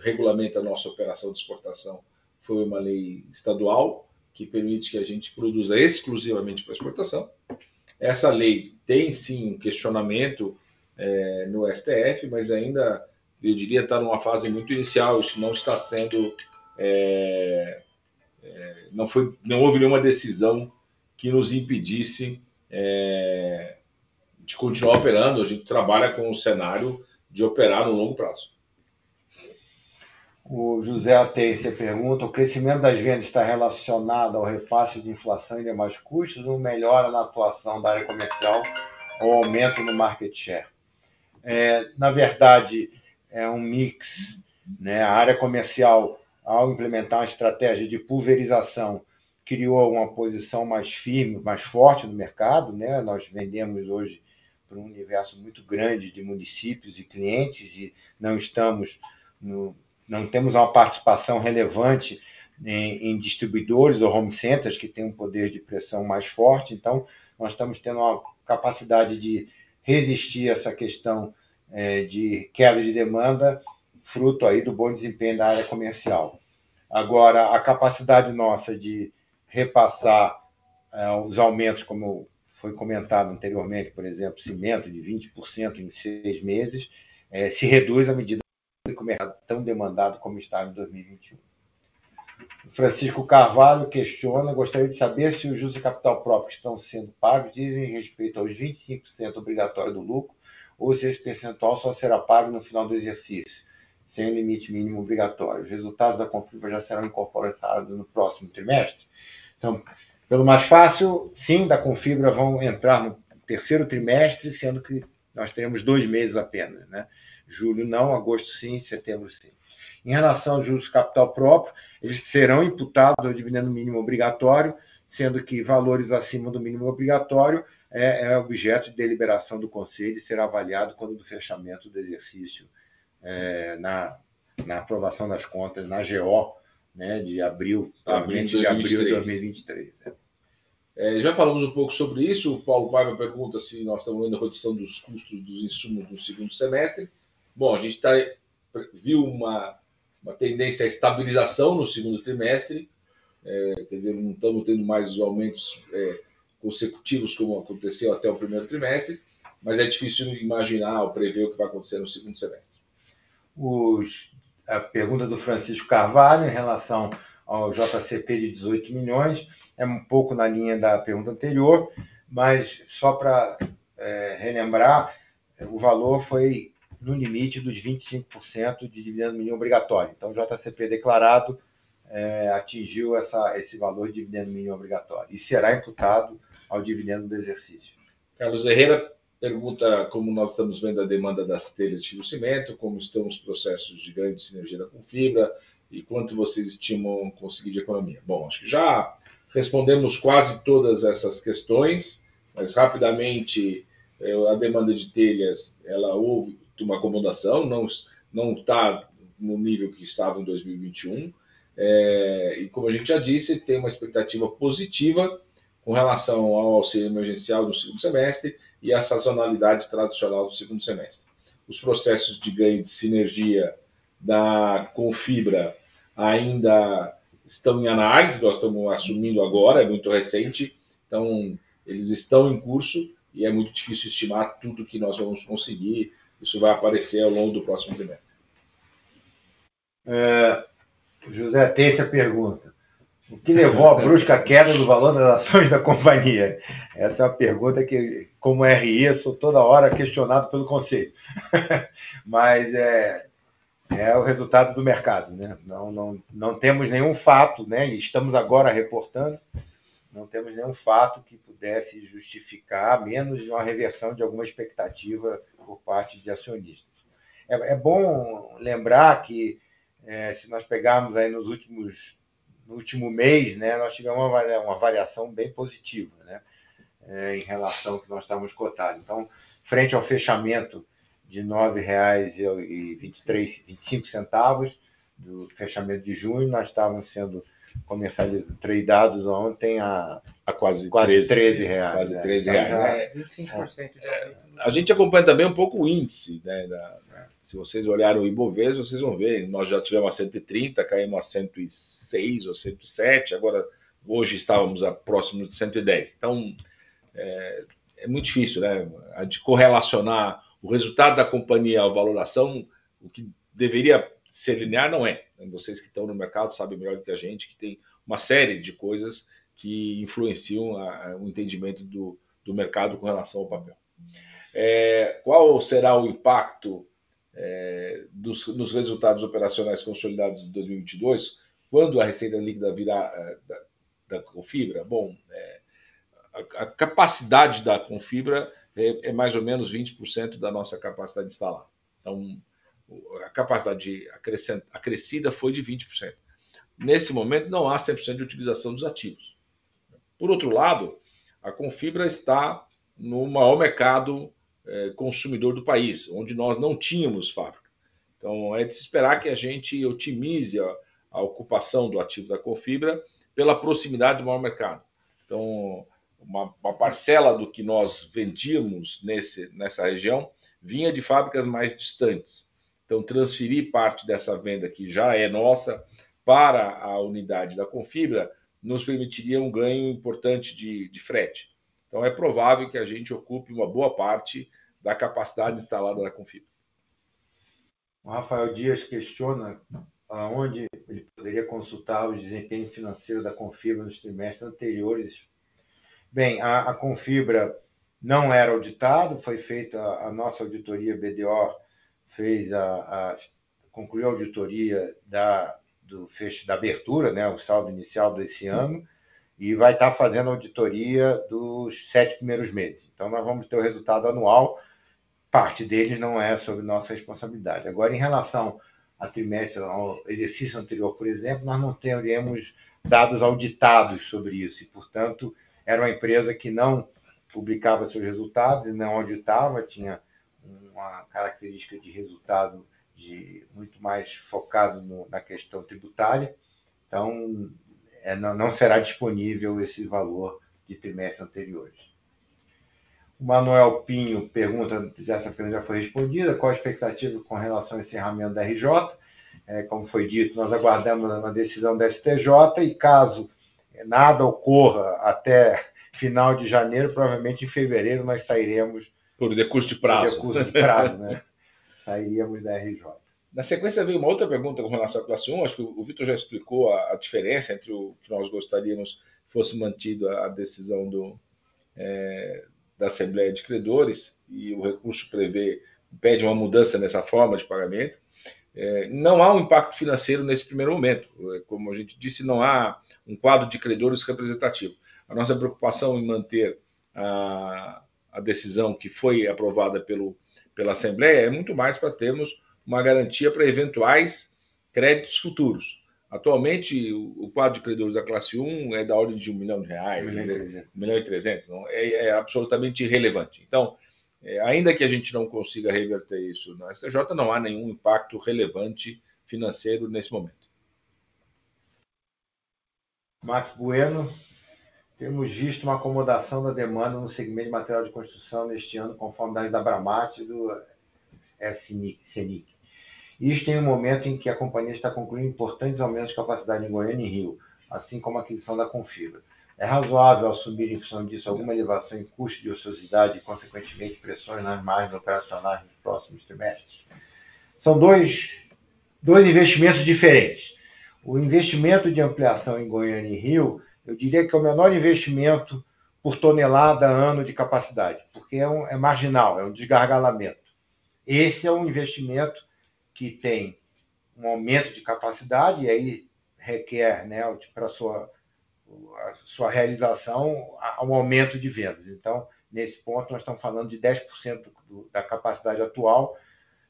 regulamenta a nossa operação de exportação foi uma lei estadual que permite que a gente produza exclusivamente para exportação. Essa lei tem sim questionamento é, no STF, mas ainda eu diria está numa fase muito inicial. Isso não está sendo, é, é, não foi, não houve nenhuma decisão que nos impedisse é, de continuar operando. A gente trabalha com o cenário de operar no longo prazo. O José Ateice pergunta: o crescimento das vendas está relacionado ao repasse de inflação e demais custos ou melhora na atuação da área comercial ou aumento no market share? É, na verdade, é um mix. Né? A área comercial, ao implementar uma estratégia de pulverização, criou uma posição mais firme, mais forte no mercado. Né? Nós vendemos hoje para um universo muito grande de municípios e clientes e não estamos no, não temos uma participação relevante em, em distribuidores ou home centers que têm um poder de pressão mais forte. Então, nós estamos tendo uma capacidade de resistir a essa questão é, de queda de demanda, fruto aí do bom desempenho da área comercial. Agora, a capacidade nossa de repassar é, os aumentos, como foi comentado anteriormente, por exemplo, cimento de 20% em seis meses, é, se reduz à medida que o mercado tão demandado como está em 2021. Francisco Carvalho questiona, gostaria de saber se os juros de capital próprio estão sendo pagos dizem respeito aos 25% obrigatório do lucro ou se esse percentual só será pago no final do exercício, sem limite mínimo obrigatório. Os resultados da Confibra já serão incorporados no próximo trimestre? Então, pelo mais fácil, sim, da Confibra vão entrar no terceiro trimestre, sendo que nós teremos dois meses apenas, né? Julho não, agosto sim, setembro sim. Em relação aos juros capital próprio, eles serão imputados ao dividendo mínimo obrigatório, sendo que valores acima do mínimo obrigatório é, é objeto de deliberação do Conselho e será avaliado quando do fechamento do exercício é, na, na aprovação das contas na GO né, de abril, abril de abril de 2023. É. É, já falamos um pouco sobre isso. O Paulo Paiva pergunta se nós estamos vendo a redução dos custos dos insumos no segundo semestre. Bom, a gente tá, viu uma uma tendência à estabilização no segundo trimestre, é, quer dizer, não estamos tendo mais aumentos é, consecutivos como aconteceu até o primeiro trimestre, mas é difícil imaginar ou prever o que vai acontecer no segundo semestre. Os, a pergunta do Francisco Carvalho em relação ao JCP de 18 milhões é um pouco na linha da pergunta anterior, mas só para é, relembrar, o valor foi no limite dos 25% de dividendo mínimo obrigatório. Então, o JCP declarado é, atingiu essa, esse valor de dividendo mínimo obrigatório e será imputado ao dividendo do exercício. Carlos Herrera pergunta como nós estamos vendo a demanda das telhas de cimento, como estão os processos de grande sinergia da Confibra e quanto vocês estimam conseguir de economia. Bom, acho que já respondemos quase todas essas questões, mas rapidamente é, a demanda de telhas ela houve de uma acomodação, não não está no nível que estava em 2021. É, e como a gente já disse, tem uma expectativa positiva com relação ao auxílio emergencial do segundo semestre e à sazonalidade tradicional do segundo semestre. Os processos de ganho de sinergia da Confibra ainda estão em análise, nós estamos assumindo agora, é muito recente, então eles estão em curso e é muito difícil estimar tudo que nós vamos conseguir isso vai aparecer ao longo do próximo trimestre. É, José Tência pergunta: o que levou à brusca queda do valor das ações da companhia? Essa é uma pergunta que, como RI, sou toda hora questionado pelo conselho. Mas é, é o resultado do mercado. Né? Não, não, não temos nenhum fato, né? estamos agora reportando, não temos nenhum fato que pudesse justificar, menos de uma reversão de alguma expectativa por parte de acionistas. É, é bom lembrar que, é, se nós pegarmos aí nos últimos, no último mês, né, nós tivemos uma, uma variação bem positiva né, é, em relação ao que nós estávamos cotados. Então, frente ao fechamento de R$ 9,23, do fechamento de junho, nós estávamos sendo comercializados, tradeados ontem a, a quase, quase 13, 13 reais. Quase 13 é. reais. Então, é, 25% é, A gente acompanha também um pouco o índice, né? Da, se vocês olharem o Ibovespa, vocês vão ver, nós já tivemos a 130, caímos a 106 ou 107, agora hoje estávamos a próximo de 110. Então, é, é muito difícil, né? A de correlacionar o resultado da companhia à valoração, o que deveria ser linear não é. Vocês que estão no mercado sabem melhor do que a gente que tem uma série de coisas que influenciam a, a, o entendimento do, do mercado com relação ao papel. É, qual será o impacto é, dos, dos, resultados operacionais consolidados de 2022 quando a receita líquida virar é, da, da Confibra? Bom, é, a, a, capacidade da Confibra é, é mais ou menos 20% da nossa capacidade de instalar. Então, a capacidade acrescida foi de 20%. Nesse momento, não há 100% de utilização dos ativos. Por outro lado, a Confibra está no maior mercado é, consumidor do país, onde nós não tínhamos fábrica. Então, é de se esperar que a gente otimize a, a ocupação do ativo da Confibra pela proximidade do maior mercado. Então, uma, uma parcela do que nós vendíamos nesse, nessa região vinha de fábricas mais distantes. Então, transferir parte dessa venda que já é nossa para a unidade da Confibra nos permitiria um ganho importante de, de frete. Então, é provável que a gente ocupe uma boa parte da capacidade instalada da Confibra. O Rafael Dias questiona aonde ele poderia consultar o desempenho financeiro da Confibra nos trimestres anteriores. Bem, a, a Confibra não era auditado, foi feita a, a nossa auditoria BDO fez a, a concluiu a auditoria da do fecho da abertura, né, o saldo inicial desse ano, e vai estar fazendo a auditoria dos sete primeiros meses. Então, nós vamos ter o resultado anual, parte deles não é sob nossa responsabilidade. Agora, em relação a trimestre, ao exercício anterior, por exemplo, nós não teremos dados auditados sobre isso, e, portanto, era uma empresa que não publicava seus resultados e não auditava, tinha uma característica de resultado de muito mais focado no, na questão tributária. Então, é, não, não, será disponível esse valor de trimestres anteriores. O Manuel Pinho pergunta, essa pergunta já foi respondida, qual a expectativa com relação ao encerramento da RJ? É, como foi dito, nós aguardamos uma decisão da STJ e caso nada ocorra até final de janeiro, provavelmente em fevereiro nós sairemos por decurso de prazo. Por decurso de prazo, né? Sairíamos da RJ. Na sequência veio uma outra pergunta com relação à classe 1. Acho que o Vitor já explicou a, a, diferença entre o que nós gostaríamos fosse mantido a, a decisão do, é, da Assembleia de Credores e o recurso prevê pede uma mudança nessa forma de pagamento. É, não há um impacto financeiro nesse primeiro momento. É, como a gente disse, não há um quadro de credores representativo. A nossa preocupação em manter a, a decisão que foi aprovada pelo, pela Assembleia é muito mais para termos uma garantia para eventuais créditos futuros. Atualmente, o, quadro de credores da classe 1 é da ordem de um milhão de reais, um milhão, e trezentos, não, é, é, absolutamente irrelevante. Então, é, ainda que a gente não consiga reverter isso na STJ, não há nenhum impacto relevante financeiro nesse momento. Max Bueno, temos visto uma acomodação da demanda no segmento de material de construção neste ano, conforme dados da Bramate e do SENIC. Isto em um momento em que a companhia está concluindo importantes aumentos de capacidade em Goiânia e Rio, assim como a aquisição da Confibra. É razoável assumir em função disso alguma elevação em custo de ociosidade e, consequentemente, pressões nas margens operacionais nos próximos trimestres? São dois, dois investimentos diferentes. O investimento de ampliação em Goiânia e Rio eu diria que é o menor investimento por tonelada ano de capacidade, porque é, um, é marginal, é um desgargalamento. Esse é um investimento que tem um aumento de capacidade e aí requer, né, para sua, a sua realização, um aumento de vendas. Então, nesse ponto, nós estamos falando de 10% do, da capacidade atual,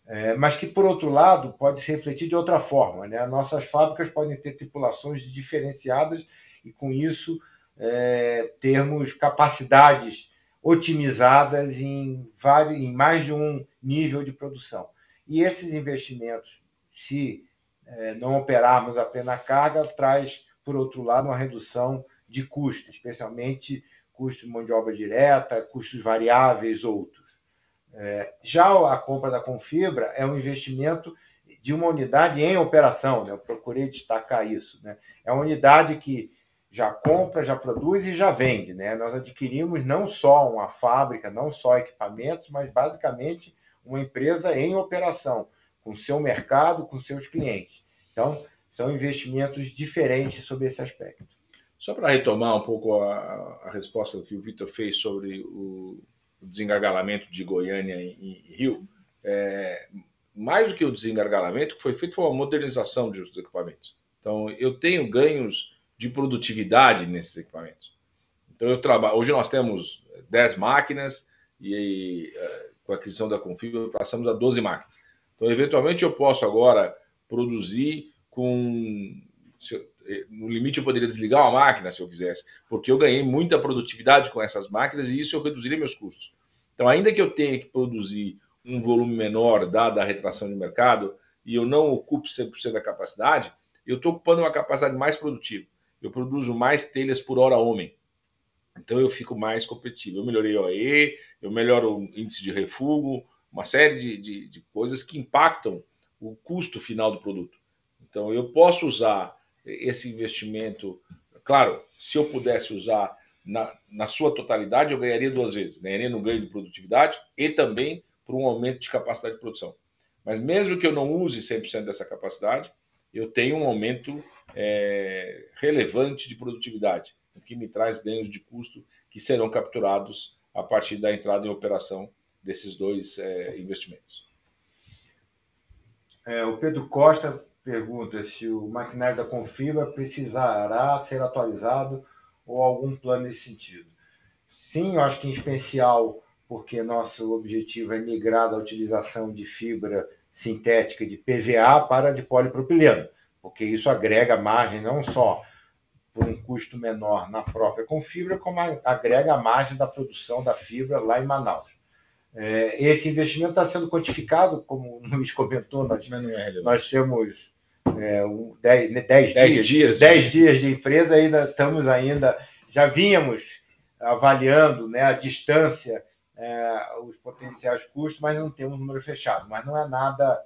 é, mas que, por outro lado, pode se refletir de outra forma. Né? Nossas fábricas podem ter tripulações diferenciadas e, com isso, é, termos capacidades otimizadas em, vários, em mais de um nível de produção. E esses investimentos, se é, não operarmos a plena carga, traz, por outro lado, uma redução de custos, especialmente custos de mão de obra direta, custos variáveis, outros. É, já a compra da Confibra é um investimento de uma unidade em operação, né? eu procurei destacar isso. Né? É uma unidade que já compra, já produz e já vende. Né? Nós adquirimos não só uma fábrica, não só equipamentos, mas basicamente uma empresa em operação, com seu mercado, com seus clientes. Então, são investimentos diferentes sobre esse aspecto. Só para retomar um pouco a, a resposta que o Vitor fez sobre o, o desengargalamento de Goiânia em, Rio, é, mais do que o desengargalamento, que foi feito foi uma modernização dos equipamentos. Então, eu tenho ganhos de produtividade nesses equipamentos. Então, eu trabalho. Hoje nós temos 10 máquinas e, eh, com a aquisição da Config passamos a 12 máquinas. Então, eventualmente, eu posso agora produzir com. Eh, no limite, eu poderia desligar uma máquina se eu quisesse, porque eu ganhei muita produtividade com essas máquinas e isso eu reduziria meus custos. Então, ainda que eu tenha que produzir um volume menor, dada a retração de mercado, e eu não ocupe 100% da capacidade, eu estou ocupando uma capacidade mais produtiva. Eu produzo mais telhas por hora homem. Então eu fico mais competitivo. Eu melhorei o OE, eu melhoro o índice de refugo, uma série de, de, de coisas que impactam o custo final do produto. Então eu posso usar esse investimento. Claro, se eu pudesse usar na, na sua totalidade, eu ganharia duas vezes. Ganharia no ganho de produtividade e também por um aumento de capacidade de produção. Mas mesmo que eu não use 100% dessa capacidade, eu tenho um aumento é, relevante de produtividade, o que me traz ganhos de custo que serão capturados a partir da entrada em operação desses dois é, investimentos. É, o Pedro Costa pergunta se o maquinário da Confibra precisará ser atualizado ou algum plano nesse sentido. Sim, eu acho que em especial porque nosso objetivo é migrar da utilização de fibra sintética de PVA para de polipropileno, porque isso agrega margem não só por um custo menor na própria Confibra, como agrega a margem da produção da fibra lá em Manaus. É, esse investimento está sendo quantificado, como o Luiz comentou, nós, é nós temos é, um, dez, né, dez, dez dias, dias, dez dias de empresa, ainda estamos ainda, já vínhamos avaliando né, a distância, é, os potenciais custos, mas não temos um número fechado. Mas não é nada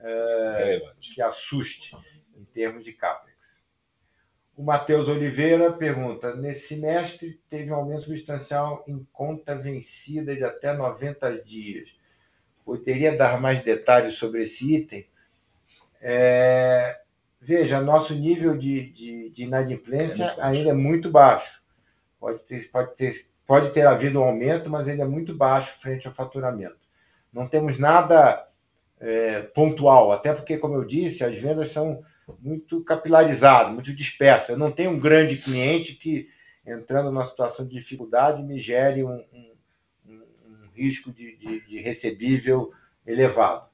é, que assuste em termos de CAPEX. O Matheus Oliveira pergunta: nesse semestre teve um aumento substancial em conta vencida de até 90 dias. Poderia dar mais detalhes sobre esse item? É, veja, nosso nível de, de, de inadimplência é ainda é muito baixo. Pode ter, pode, ter, pode ter havido um aumento, mas ele é muito baixo frente ao faturamento. Não temos nada é, pontual, até porque, como eu disse, as vendas são muito capilarizadas, muito dispersas. Eu não tenho um grande cliente que, entrando numa situação de dificuldade, me gere um, um, um risco de, de, de recebível elevado.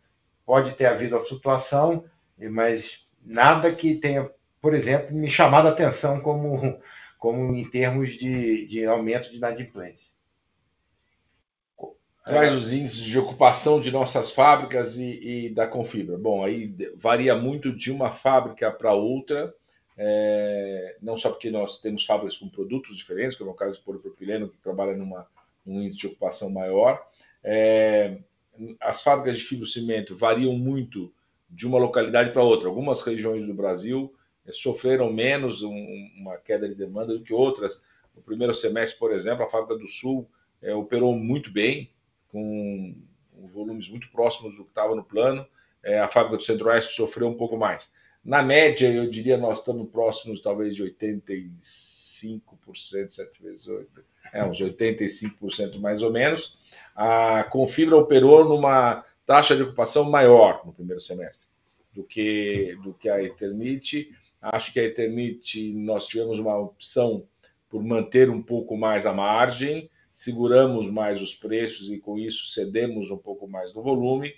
Pode ter havido a flutuação, mas nada que tenha, por exemplo, me chamado a atenção como, como em termos de, de aumento de inadimplência. Quais os índices de ocupação de nossas fábricas e, e da Confibra? Bom, aí varia muito de uma fábrica para outra, é, não só porque nós temos fábricas com produtos diferentes, como é o caso do polipropileno, que trabalha numa, num índice de ocupação maior. É, as fábricas de fibrocimento variam muito de uma localidade para outra. Algumas regiões do Brasil eh, sofreram menos um, uma queda de demanda do que outras. No primeiro semestre, por exemplo, a fábrica do Sul é, operou muito bem, com volumes muito próximos do que estava no plano. É, a fábrica do Centro-Oeste sofreu um pouco mais. Na média, eu diria, nós estamos próximos talvez de 85%, 7 vezes 8, é, uns 85% mais ou menos. A Confibra operou numa taxa de ocupação maior no primeiro semestre do que, do que a Eternit. Acho que a Eternit nós tivemos uma opção por manter um pouco mais a margem, seguramos mais os preços e com isso cedemos um pouco mais do volume.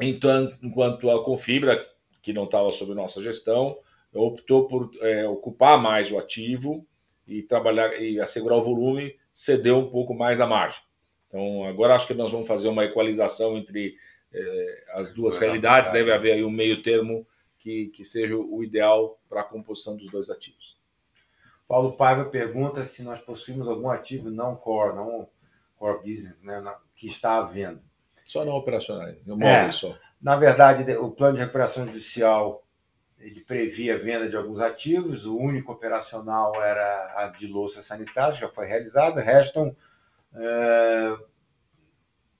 Então, enquanto a Confibra, que não estava sob nossa gestão, optou por é, ocupar mais o ativo e trabalhar e assegurar o volume, cedeu um pouco mais a margem. Então, agora acho que nós vamos fazer uma equalização entre eh, as duas realidades, deve haver aí um meio termo que, que seja o ideal para a composição dos dois ativos. Paulo Paiva pergunta se nós possuímos algum ativo não core, não core business, né, que está à venda. Só não operacional, no é, só. Na verdade, o plano de recuperação judicial ele previa a venda de alguns ativos, o único operacional era a de louça sanitária, já foi realizada, restam é,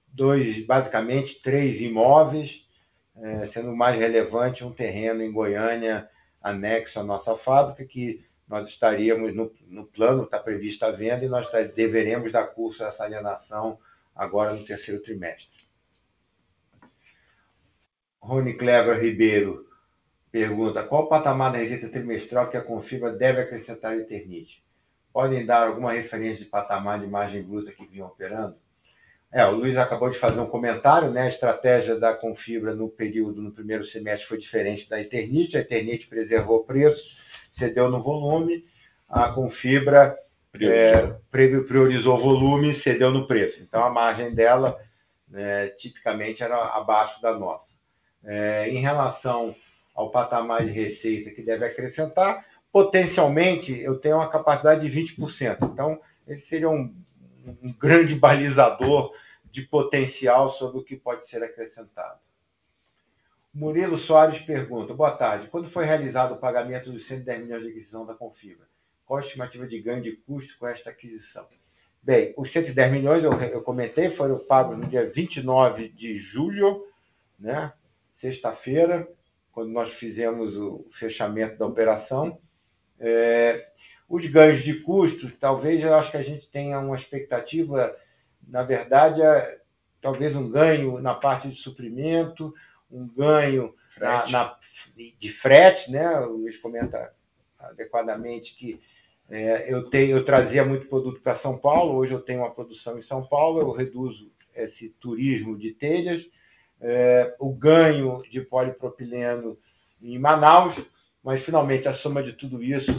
dois, basicamente três imóveis, é, sendo o mais relevante um terreno em Goiânia anexo à nossa fábrica, que nós estaríamos no, no plano, está prevista a venda, e nós deveremos dar curso a essa alienação agora no terceiro trimestre. Rony Clever Ribeiro pergunta: qual o patamar da receita trimestral que a Confibra deve acrescentar em Eternite? podem dar alguma referência de patamar de margem bruta que vinham operando? É, o Luiz acabou de fazer um comentário, né? A estratégia da Confibra no período, no primeiro semestre, foi diferente da Eternit. A Eternit preservou o preço, cedeu no volume. A Confibra priorizou, é, priorizou o volume, cedeu no preço. Então, a margem dela, né, tipicamente, era abaixo da nossa. É, em relação ao patamar de receita que deve acrescentar, potencialmente eu tenho uma capacidade de 20%. Então, esse seria um, um grande balizador de potencial sobre o que pode ser acrescentado. Murilo Soares pergunta: Boa tarde. Quando foi realizado o pagamento dos 110 milhões de aquisição da Confibra? Qual a estimativa de ganho de custo com esta aquisição? Bem, os 110 milhões, eu, eu comentei, foram pagos no dia 29 de julho, né? sexta-feira, quando nós fizemos o fechamento da operação. É, os ganhos de custo, talvez eu acho que a gente tenha uma expectativa, na verdade, é, talvez um ganho na parte de suprimento, um ganho na, na, de frete, né? O Luiz comenta adequadamente que é, eu, tenho, eu trazia muito produto para São Paulo, hoje eu tenho uma produção em São Paulo, eu reduzo esse turismo de telhas, é, o ganho de polipropileno em Manaus, mas finalmente a soma de tudo isso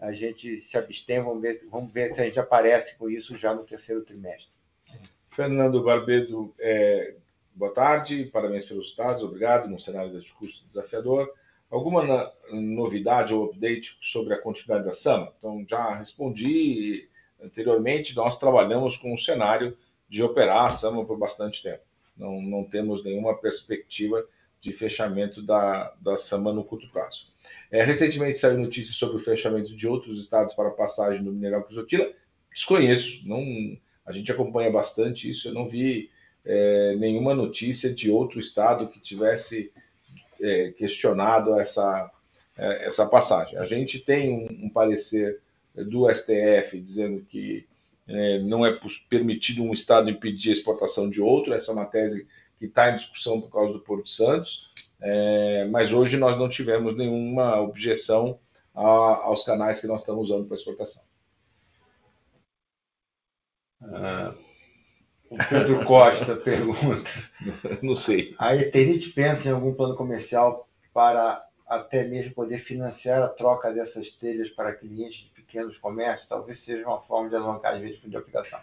a gente se abstém, vamos ver, vamos ver se a gente aparece com isso já no terceiro trimestre. Fernando Barbedo, é, boa tarde, parabéns pelos resultados, obrigado, num cenário de custo desafiador. Alguma novidade ou update sobre a continuidade da SAMA? Então, já respondi anteriormente, nós trabalhamos com um cenário de operar a SAMA por bastante tempo. Não, não temos nenhuma perspectiva de fechamento da, da SAMA no curto prazo. É, recentemente saiu notícia sobre o fechamento de outros estados para passagem do mineral crisotila. Desconheço, não, a gente acompanha bastante isso. Eu não vi é, nenhuma notícia de outro estado que tivesse é, questionado essa, é, essa passagem. A gente tem um, um parecer do STF dizendo que é, não é permitido um Estado impedir a exportação de outro, essa é uma tese que está em discussão por causa do Porto Santos, é, mas hoje nós não tivemos nenhuma objeção a, aos canais que nós estamos usando para exportação. Ah, o Pedro Costa pergunta. Não sei. A Eternit pensa em algum plano comercial para até mesmo poder financiar a troca dessas telhas para clientes de pequenos comércios? Talvez seja uma forma de alavancar as vezes de aplicação.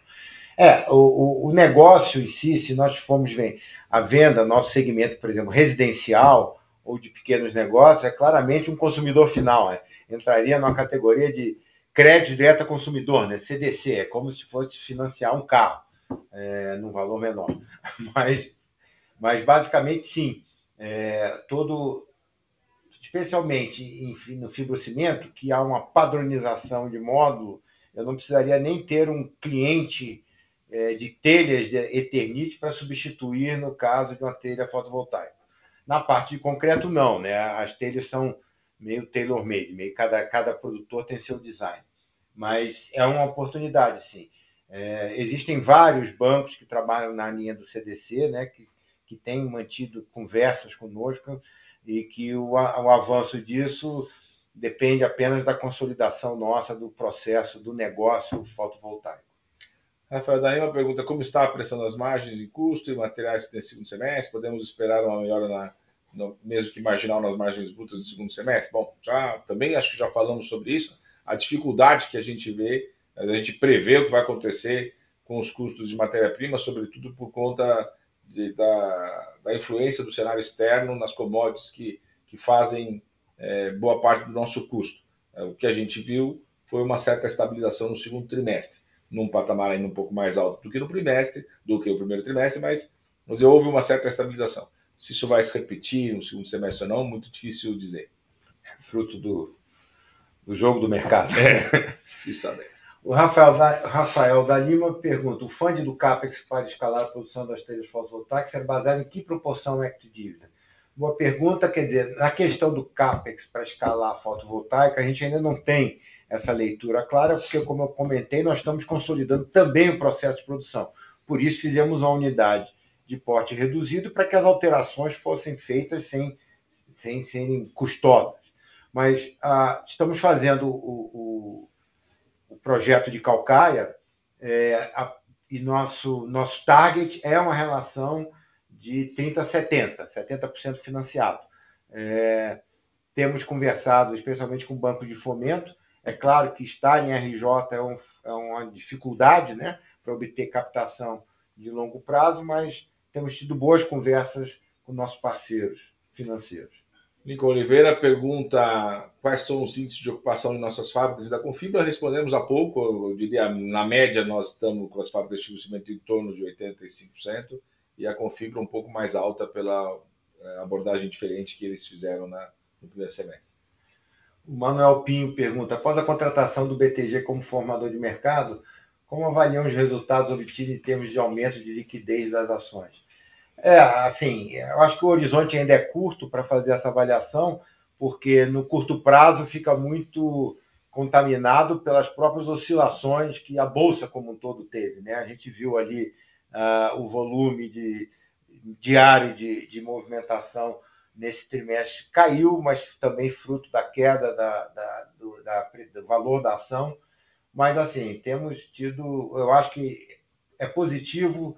É, o, o, negócio em si, se nós formos ver a venda, nosso segmento, por exemplo, residencial ou de pequenos negócios, é claramente um consumidor final. Né? Entraria numa categoria de crédito direto a consumidor, né? CDC, é como se fosse financiar um carro, é, num valor menor. Mas, mas basicamente, sim. É, todo, especialmente em, no fibrocimento, que há uma padronização de módulo, eu não precisaria nem ter um cliente é, de telhas de Eternit para substituir no caso de uma telha fotovoltaica. Na parte de concreto, não, né? As telhas são meio tailor-made, meio cada, cada produtor tem seu design. Mas é uma oportunidade, sim. É, existem vários bancos que trabalham na linha do CDC, né, que, que têm mantido conversas conosco e que o, o avanço disso depende apenas da consolidação nossa do processo do negócio fotovoltaico. Rafael Daima pergunta como está a pressão das margens de custo e materiais nesse segundo semestre. Podemos esperar uma melhora, na, no, mesmo que marginal, nas margens brutas do segundo semestre? Bom, já também acho que já falamos sobre isso. A dificuldade que a gente vê, a gente prevê o que vai acontecer com os custos de matéria-prima, sobretudo por conta de, da, da, influência do cenário externo nas commodities que, que fazem é, boa parte do nosso custo. É, o que a gente viu foi uma certa estabilização no segundo trimestre num patamar ainda um pouco mais alto do que no trimestre, do que o primeiro trimestre, mas, houve uma certa estabilização. Se isso vai se repetir no segundo semestre ou não, muito difícil dizer. Fruto do, do jogo do mercado. É, difícil saber. O Rafael da, Rafael da Lima pergunta: o fundo do CAPEX para escalar a produção das telhas fotovoltaicas é baseado em que proporção é de dívida? Boa pergunta, quer dizer, na questão do CAPEX para escalar a fotovoltaica, a gente ainda não tem essa leitura clara, porque, como eu comentei, nós estamos consolidando também o processo de produção. Por isso, fizemos uma unidade de porte reduzido para que as alterações fossem feitas sem, sem serem custosas. Mas ah, estamos fazendo o, o, o, projeto de Calcaia é, a, e nosso, nosso target é uma relação de 30 a 70, 70% financiado. É, temos conversado, especialmente com o Banco de Fomento, é claro que estar em RJ é, um, é uma dificuldade né, para obter captação de longo prazo, mas temos tido boas conversas com nossos parceiros financeiros. Lincoln Oliveira pergunta quais são os índices de ocupação de nossas fábricas da Confibra. Respondemos há pouco, eu diria, na média, nós estamos com as fábricas de cimento em torno de 85%, e a Confibra um pouco mais alta pela eh, abordagem diferente que eles fizeram na, no primeiro semestre. O Manuel Pinho pergunta: após a contratação do BTG como formador de mercado, como avaliam os resultados obtidos em termos de aumento de liquidez das ações? É, assim, eu acho que o horizonte ainda é curto para fazer essa avaliação, porque no curto prazo fica muito contaminado pelas próprias oscilações que a bolsa como um todo teve, né? A gente viu ali uh, o volume de diário de, de, movimentação nesse trimestre caiu, mas também fruto da queda da, da, do, da, do valor da ação. Mas assim temos tido, eu acho que é positivo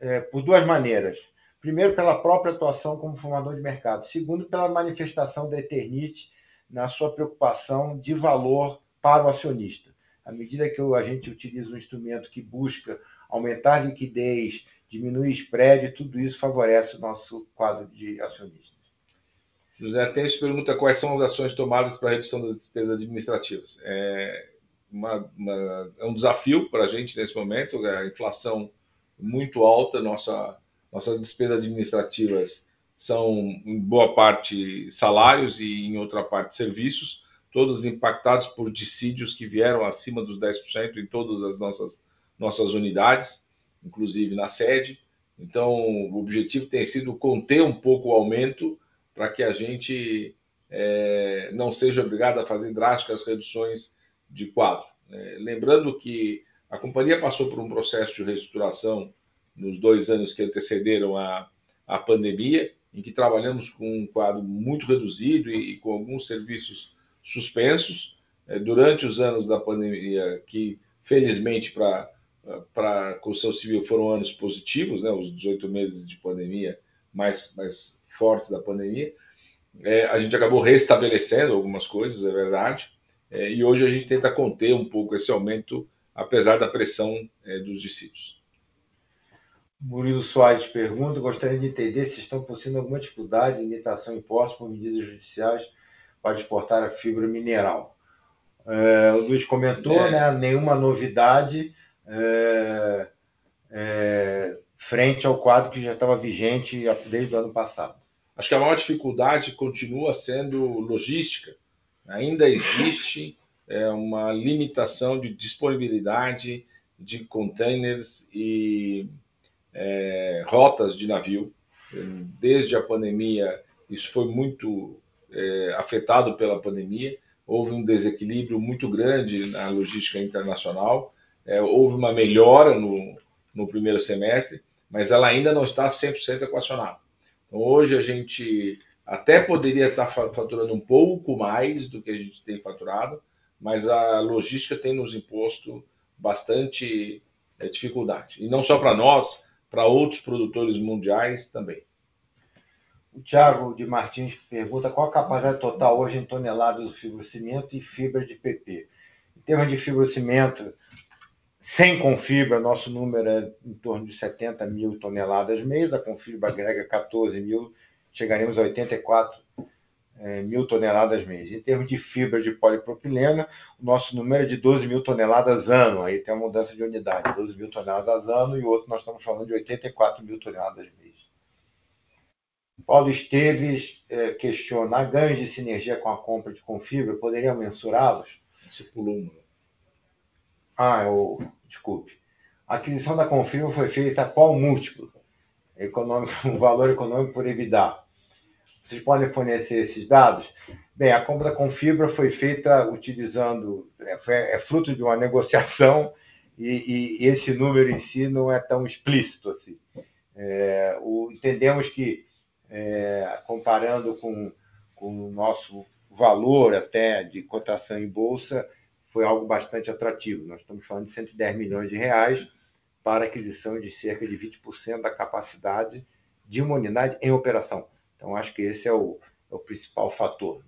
é, por duas maneiras. Primeiro, pela própria atuação como formador de mercado. Segundo, pela manifestação da Eternit na sua preocupação de valor para o acionista. À medida que a gente utiliza um instrumento que busca aumentar liquidez, diminuir spread, tudo isso favorece o nosso quadro de acionistas. José Tênis pergunta quais são as ações tomadas para a redução das despesas administrativas. É, uma, uma, é um desafio para a gente nesse momento, a inflação muito alta, nossa, nossas despesas administrativas são, em boa parte, salários e, em outra parte, serviços, todos impactados por dissídios que vieram acima dos 10% em todas as nossas, nossas unidades, inclusive na sede. Então, o objetivo tem sido conter um pouco o aumento para que a gente é, não seja obrigado a fazer drásticas reduções de quadro. É, lembrando que a companhia passou por um processo de reestruturação nos dois anos que antecederam a, a pandemia, em que trabalhamos com um quadro muito reduzido e, e com alguns serviços suspensos. É, durante os anos da pandemia, que felizmente para para a construção civil foram anos positivos, né, os 18 meses de pandemia mais, mais fortes da pandemia, é, a gente acabou restabelecendo algumas coisas, é verdade, é, e hoje a gente tenta conter um pouco esse aumento, apesar da pressão é, dos dissídios. Murilo Soares pergunta: gostaria de entender se estão possuindo alguma dificuldade de limitação imposta por medidas judiciais para exportar a fibra mineral. É, o Luiz comentou, é. né, nenhuma novidade é, é, frente ao quadro que já estava vigente desde o ano passado. Acho que a maior dificuldade continua sendo logística. Ainda existe é, uma limitação de disponibilidade de containers e é, rotas de navio. Desde a pandemia, isso foi muito é, afetado pela pandemia. Houve um desequilíbrio muito grande na logística internacional. É, houve uma melhora no, no primeiro semestre, mas ela ainda não está 100% equacionada. Então, hoje a gente até poderia estar faturando um pouco mais do que a gente tem faturado, mas a logística tem nos imposto bastante é, dificuldade. E não só para nós, para outros produtores mundiais também. O Tiago de Martins pergunta qual a capacidade total hoje em toneladas do fibrocimento e fibra de PP. Em termos de fibrocimento, sem confibra, nosso número é em torno de 70 mil toneladas mês, a confibra agrega 14 mil, chegaremos a 84 é, mil toneladas mês. Em termos de fibra de polipropileno, o nosso número é de 12 mil toneladas ano, aí tem uma mudança de unidade, 12 mil toneladas ano, e o outro nós estamos falando de 84 mil toneladas mês. Paulo Esteves é, questiona, ganhos de sinergia com a compra de Confibra, poderiam mensurá-los? Você pulou um. Ah, eu, desculpe. A aquisição da Confibra foi feita a qual múltiplo? Econômico, um valor econômico por EBITDA. Vocês podem fornecer esses dados? Bem, a compra com fibra foi feita utilizando, é, é fruto de uma negociação e, e, esse número em si não é tão explícito assim. É, o, entendemos que, é, comparando com, com o nosso valor até de cotação em bolsa, foi algo bastante atrativo. Nós estamos falando de 110 milhões de reais para aquisição de cerca de 20% da capacidade de uma unidade em operação. Então, acho que esse é o, é o principal fator.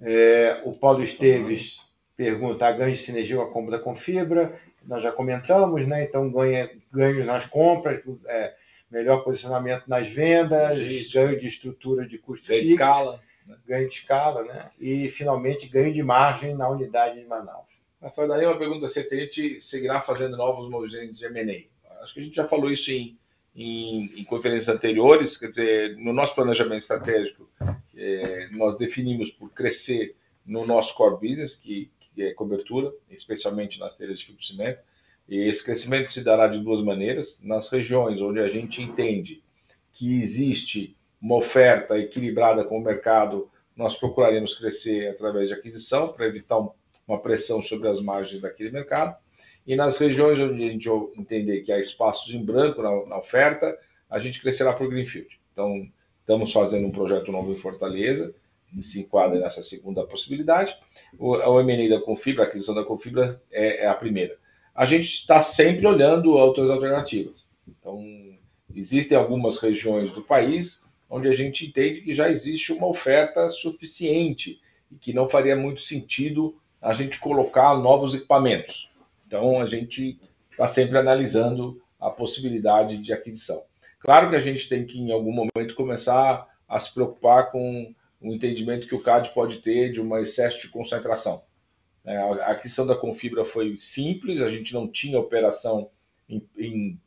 Né? É, o Paulo Esteves pergunta: a ganho de sinergia com a compra com fibra? Nós já comentamos, né? Então, ganha, ganhos nas compras, é, melhor posicionamento nas vendas, ganho de estrutura de custo ganho de escala, né? ganho de escala, né? E finalmente ganho de margem na unidade de Manaus. Rafael, daí uma pergunta se a gente seguirá fazendo novos movimentos de M&A. Acho que a gente já falou isso em, em, em, conferências anteriores, quer dizer, no nosso planejamento estratégico, é, nós definimos por crescer no nosso core business, que, que é cobertura, especialmente nas telhas de fibro cimento, e esse crescimento se dará de duas maneiras. Nas regiões onde a gente entende que existe uma oferta equilibrada com o mercado, nós procuraremos crescer através de aquisição para evitar uma pressão sobre as margens daquele mercado. E nas regiões onde a gente entender que há espaços em branco na, na oferta, a gente crescerá por Greenfield. Então, estamos fazendo um projeto novo em Fortaleza, que se enquadra nessa segunda possibilidade. O, o M&A da Confibra, a aquisição da Confibra é, é a primeira a gente está sempre olhando outras alternativas. Então, existem algumas regiões do país onde a gente entende que já existe uma oferta suficiente e que não faria muito sentido a gente colocar novos equipamentos. Então, a gente está sempre analisando a possibilidade de aquisição. Claro que a gente tem que, em algum momento, começar a se preocupar com o entendimento que o CAD pode ter de um excesso de concentração. É, a aquisição da Confibra foi simples, a gente não tinha operação em, em,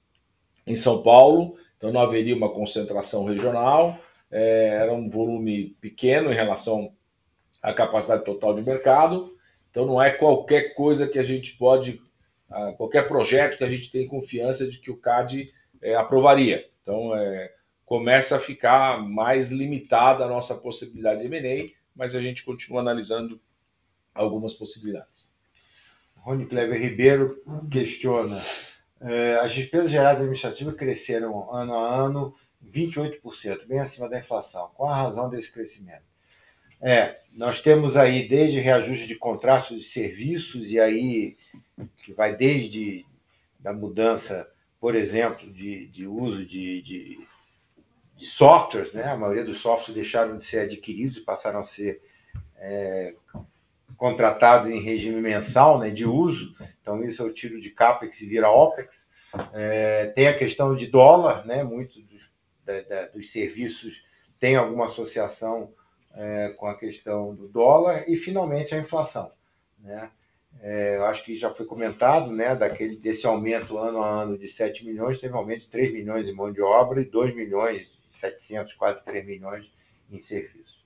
em São Paulo, então não haveria uma concentração regional, é, era um volume pequeno em relação à capacidade total de mercado, então não é qualquer coisa que a gente pode, qualquer projeto que a gente tem confiança de que o CAD é, aprovaria. Então é, começa a ficar mais limitada a nossa possibilidade de M&A, mas a gente continua analisando algumas possibilidades. Rony Cleber Ribeiro questiona: é, as despesas gerais administrativas cresceram ano a ano 28%, bem acima da inflação. Qual a razão desse crescimento? É, nós temos aí desde reajuste de contratos de serviços, e aí que vai desde da mudança, por exemplo, de, de uso de, de, de softwares, né? A maioria dos softwares deixaram de ser adquiridos e passaram a ser é, contratados em regime mensal, né, de uso. Então, isso é o tiro de CAPEX e vira OPEX. É, tem a questão de dólar, né, muitos dos, da, da, dos serviços têm alguma associação é, com a questão do dólar. E, finalmente, a inflação. Né? É, eu acho que já foi comentado, né, daquele, desse aumento ano a ano de 7 milhões, teve um aumento de 3 milhões em mão de obra e 2 milhões, 700, quase 3 milhões em serviços.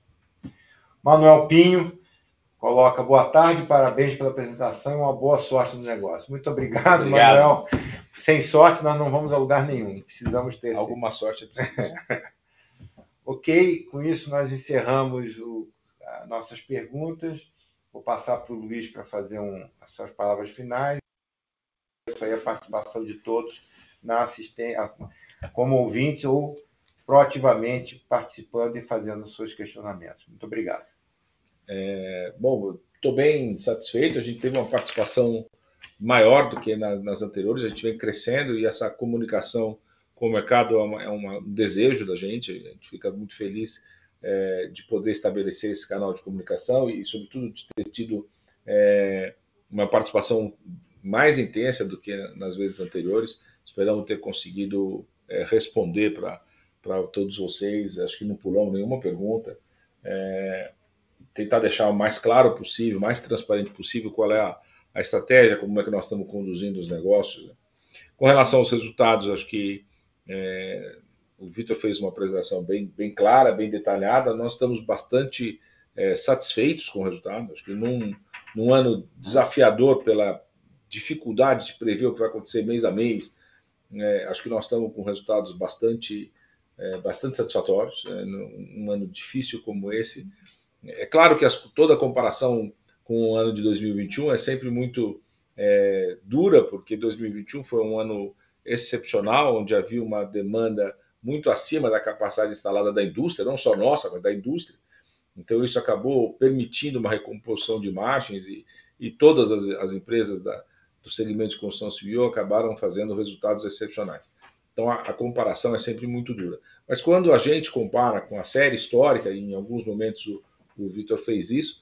Manuel Pinho, coloca boa tarde, parabéns pela apresentação e uma boa sorte no negócio. Muito obrigado, obrigado. Manuel. Sem sorte, nós não vamos a lugar nenhum. Precisamos ter alguma sorte. ok, com isso nós encerramos o, nossas perguntas. Vou passar para o Luiz para fazer um, as suas palavras finais. Isso aí a participação de todos na assistência, como ouvinte ou proativamente participando e fazendo seus questionamentos. Muito obrigado. É, bom, estou bem satisfeito. A gente teve uma participação maior do que na, nas anteriores. A gente vem crescendo e essa comunicação com o mercado é, uma, é uma, um desejo da gente. A gente fica muito feliz é, de poder estabelecer esse canal de comunicação e, sobretudo, de ter tido é, uma participação mais intensa do que nas vezes anteriores. Esperamos ter conseguido é, responder para todos vocês. Acho que não pulamos nenhuma pergunta. É, tentar deixar o mais claro possível, mais transparente possível qual é a, a estratégia, como é que nós estamos conduzindo os negócios. Né? Com relação aos resultados, acho que é, o Vitor fez uma apresentação bem, bem clara, bem detalhada. Nós estamos bastante é, satisfeitos com o resultado. Acho que num, num ano desafiador pela dificuldade de prever o que vai acontecer mês a mês, é, acho que nós estamos com resultados bastante, é, bastante satisfatórios. É, num ano difícil como esse, é claro que as, toda comparação com o ano de 2021 é sempre muito é, dura, porque 2021 foi um ano excepcional, onde havia uma demanda muito acima da capacidade instalada da indústria, não só nossa, mas da indústria. Então, isso acabou permitindo uma recomposição de margens e, e todas as, as empresas da, do segmento de construção civil acabaram fazendo resultados excepcionais. Então, a, a, comparação é sempre muito dura. Mas quando a gente compara com a série histórica, e em alguns momentos o, o Vitor fez isso.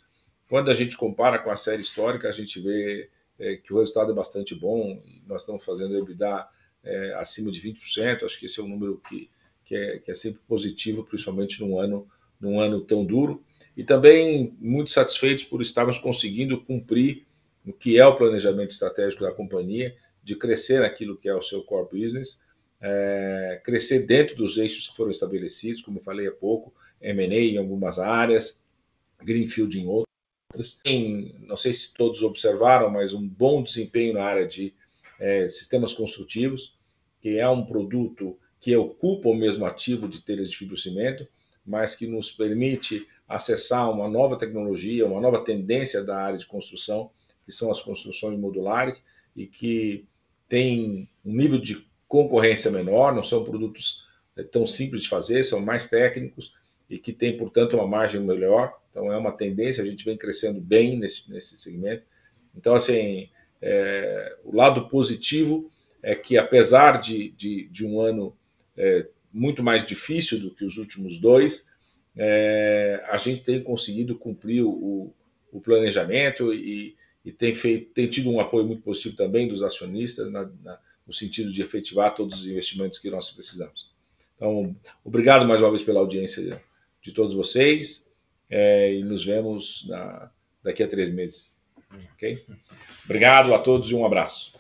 Quando a gente compara com a série histórica, a gente vê é, que o resultado é bastante bom. nós estamos fazendo EBITDA é, acima de 20%. Acho que esse é um número que, que, é, que é sempre positivo, principalmente num ano, num ano tão duro. E também muito satisfeitos por estarmos conseguindo cumprir o que é o planejamento estratégico da companhia, de crescer naquilo que é o seu core business, é, crescer dentro dos eixos que foram estabelecidos, como falei há pouco, M&A em algumas áreas, Greenfield em outras. Não sei se todos observaram, mas um bom desempenho na área de é, sistemas construtivos, que é um produto que ocupa o mesmo ativo de telhas de fibrocimento, mas que nos permite acessar uma nova tecnologia, uma nova tendência da área de construção, que são as construções modulares, e que tem um nível de concorrência menor, não são produtos é, tão simples de fazer, são mais técnicos e que tem, portanto, uma margem melhor. Então, é uma tendência, a gente vem crescendo bem nesse, nesse segmento. Então, assim, é, o lado positivo é que, apesar de, de, de um ano é, muito mais difícil do que os últimos dois, é, a gente tem conseguido cumprir o, o planejamento e, e, tem, feito, tem tido um apoio muito positivo também dos acionistas, na, na, no sentido de efetivar todos os investimentos que nós precisamos. Então, obrigado mais uma vez pela audiência de todos vocês é, e nos vemos na, daqui a três meses. Obrigado a todos e um abraço.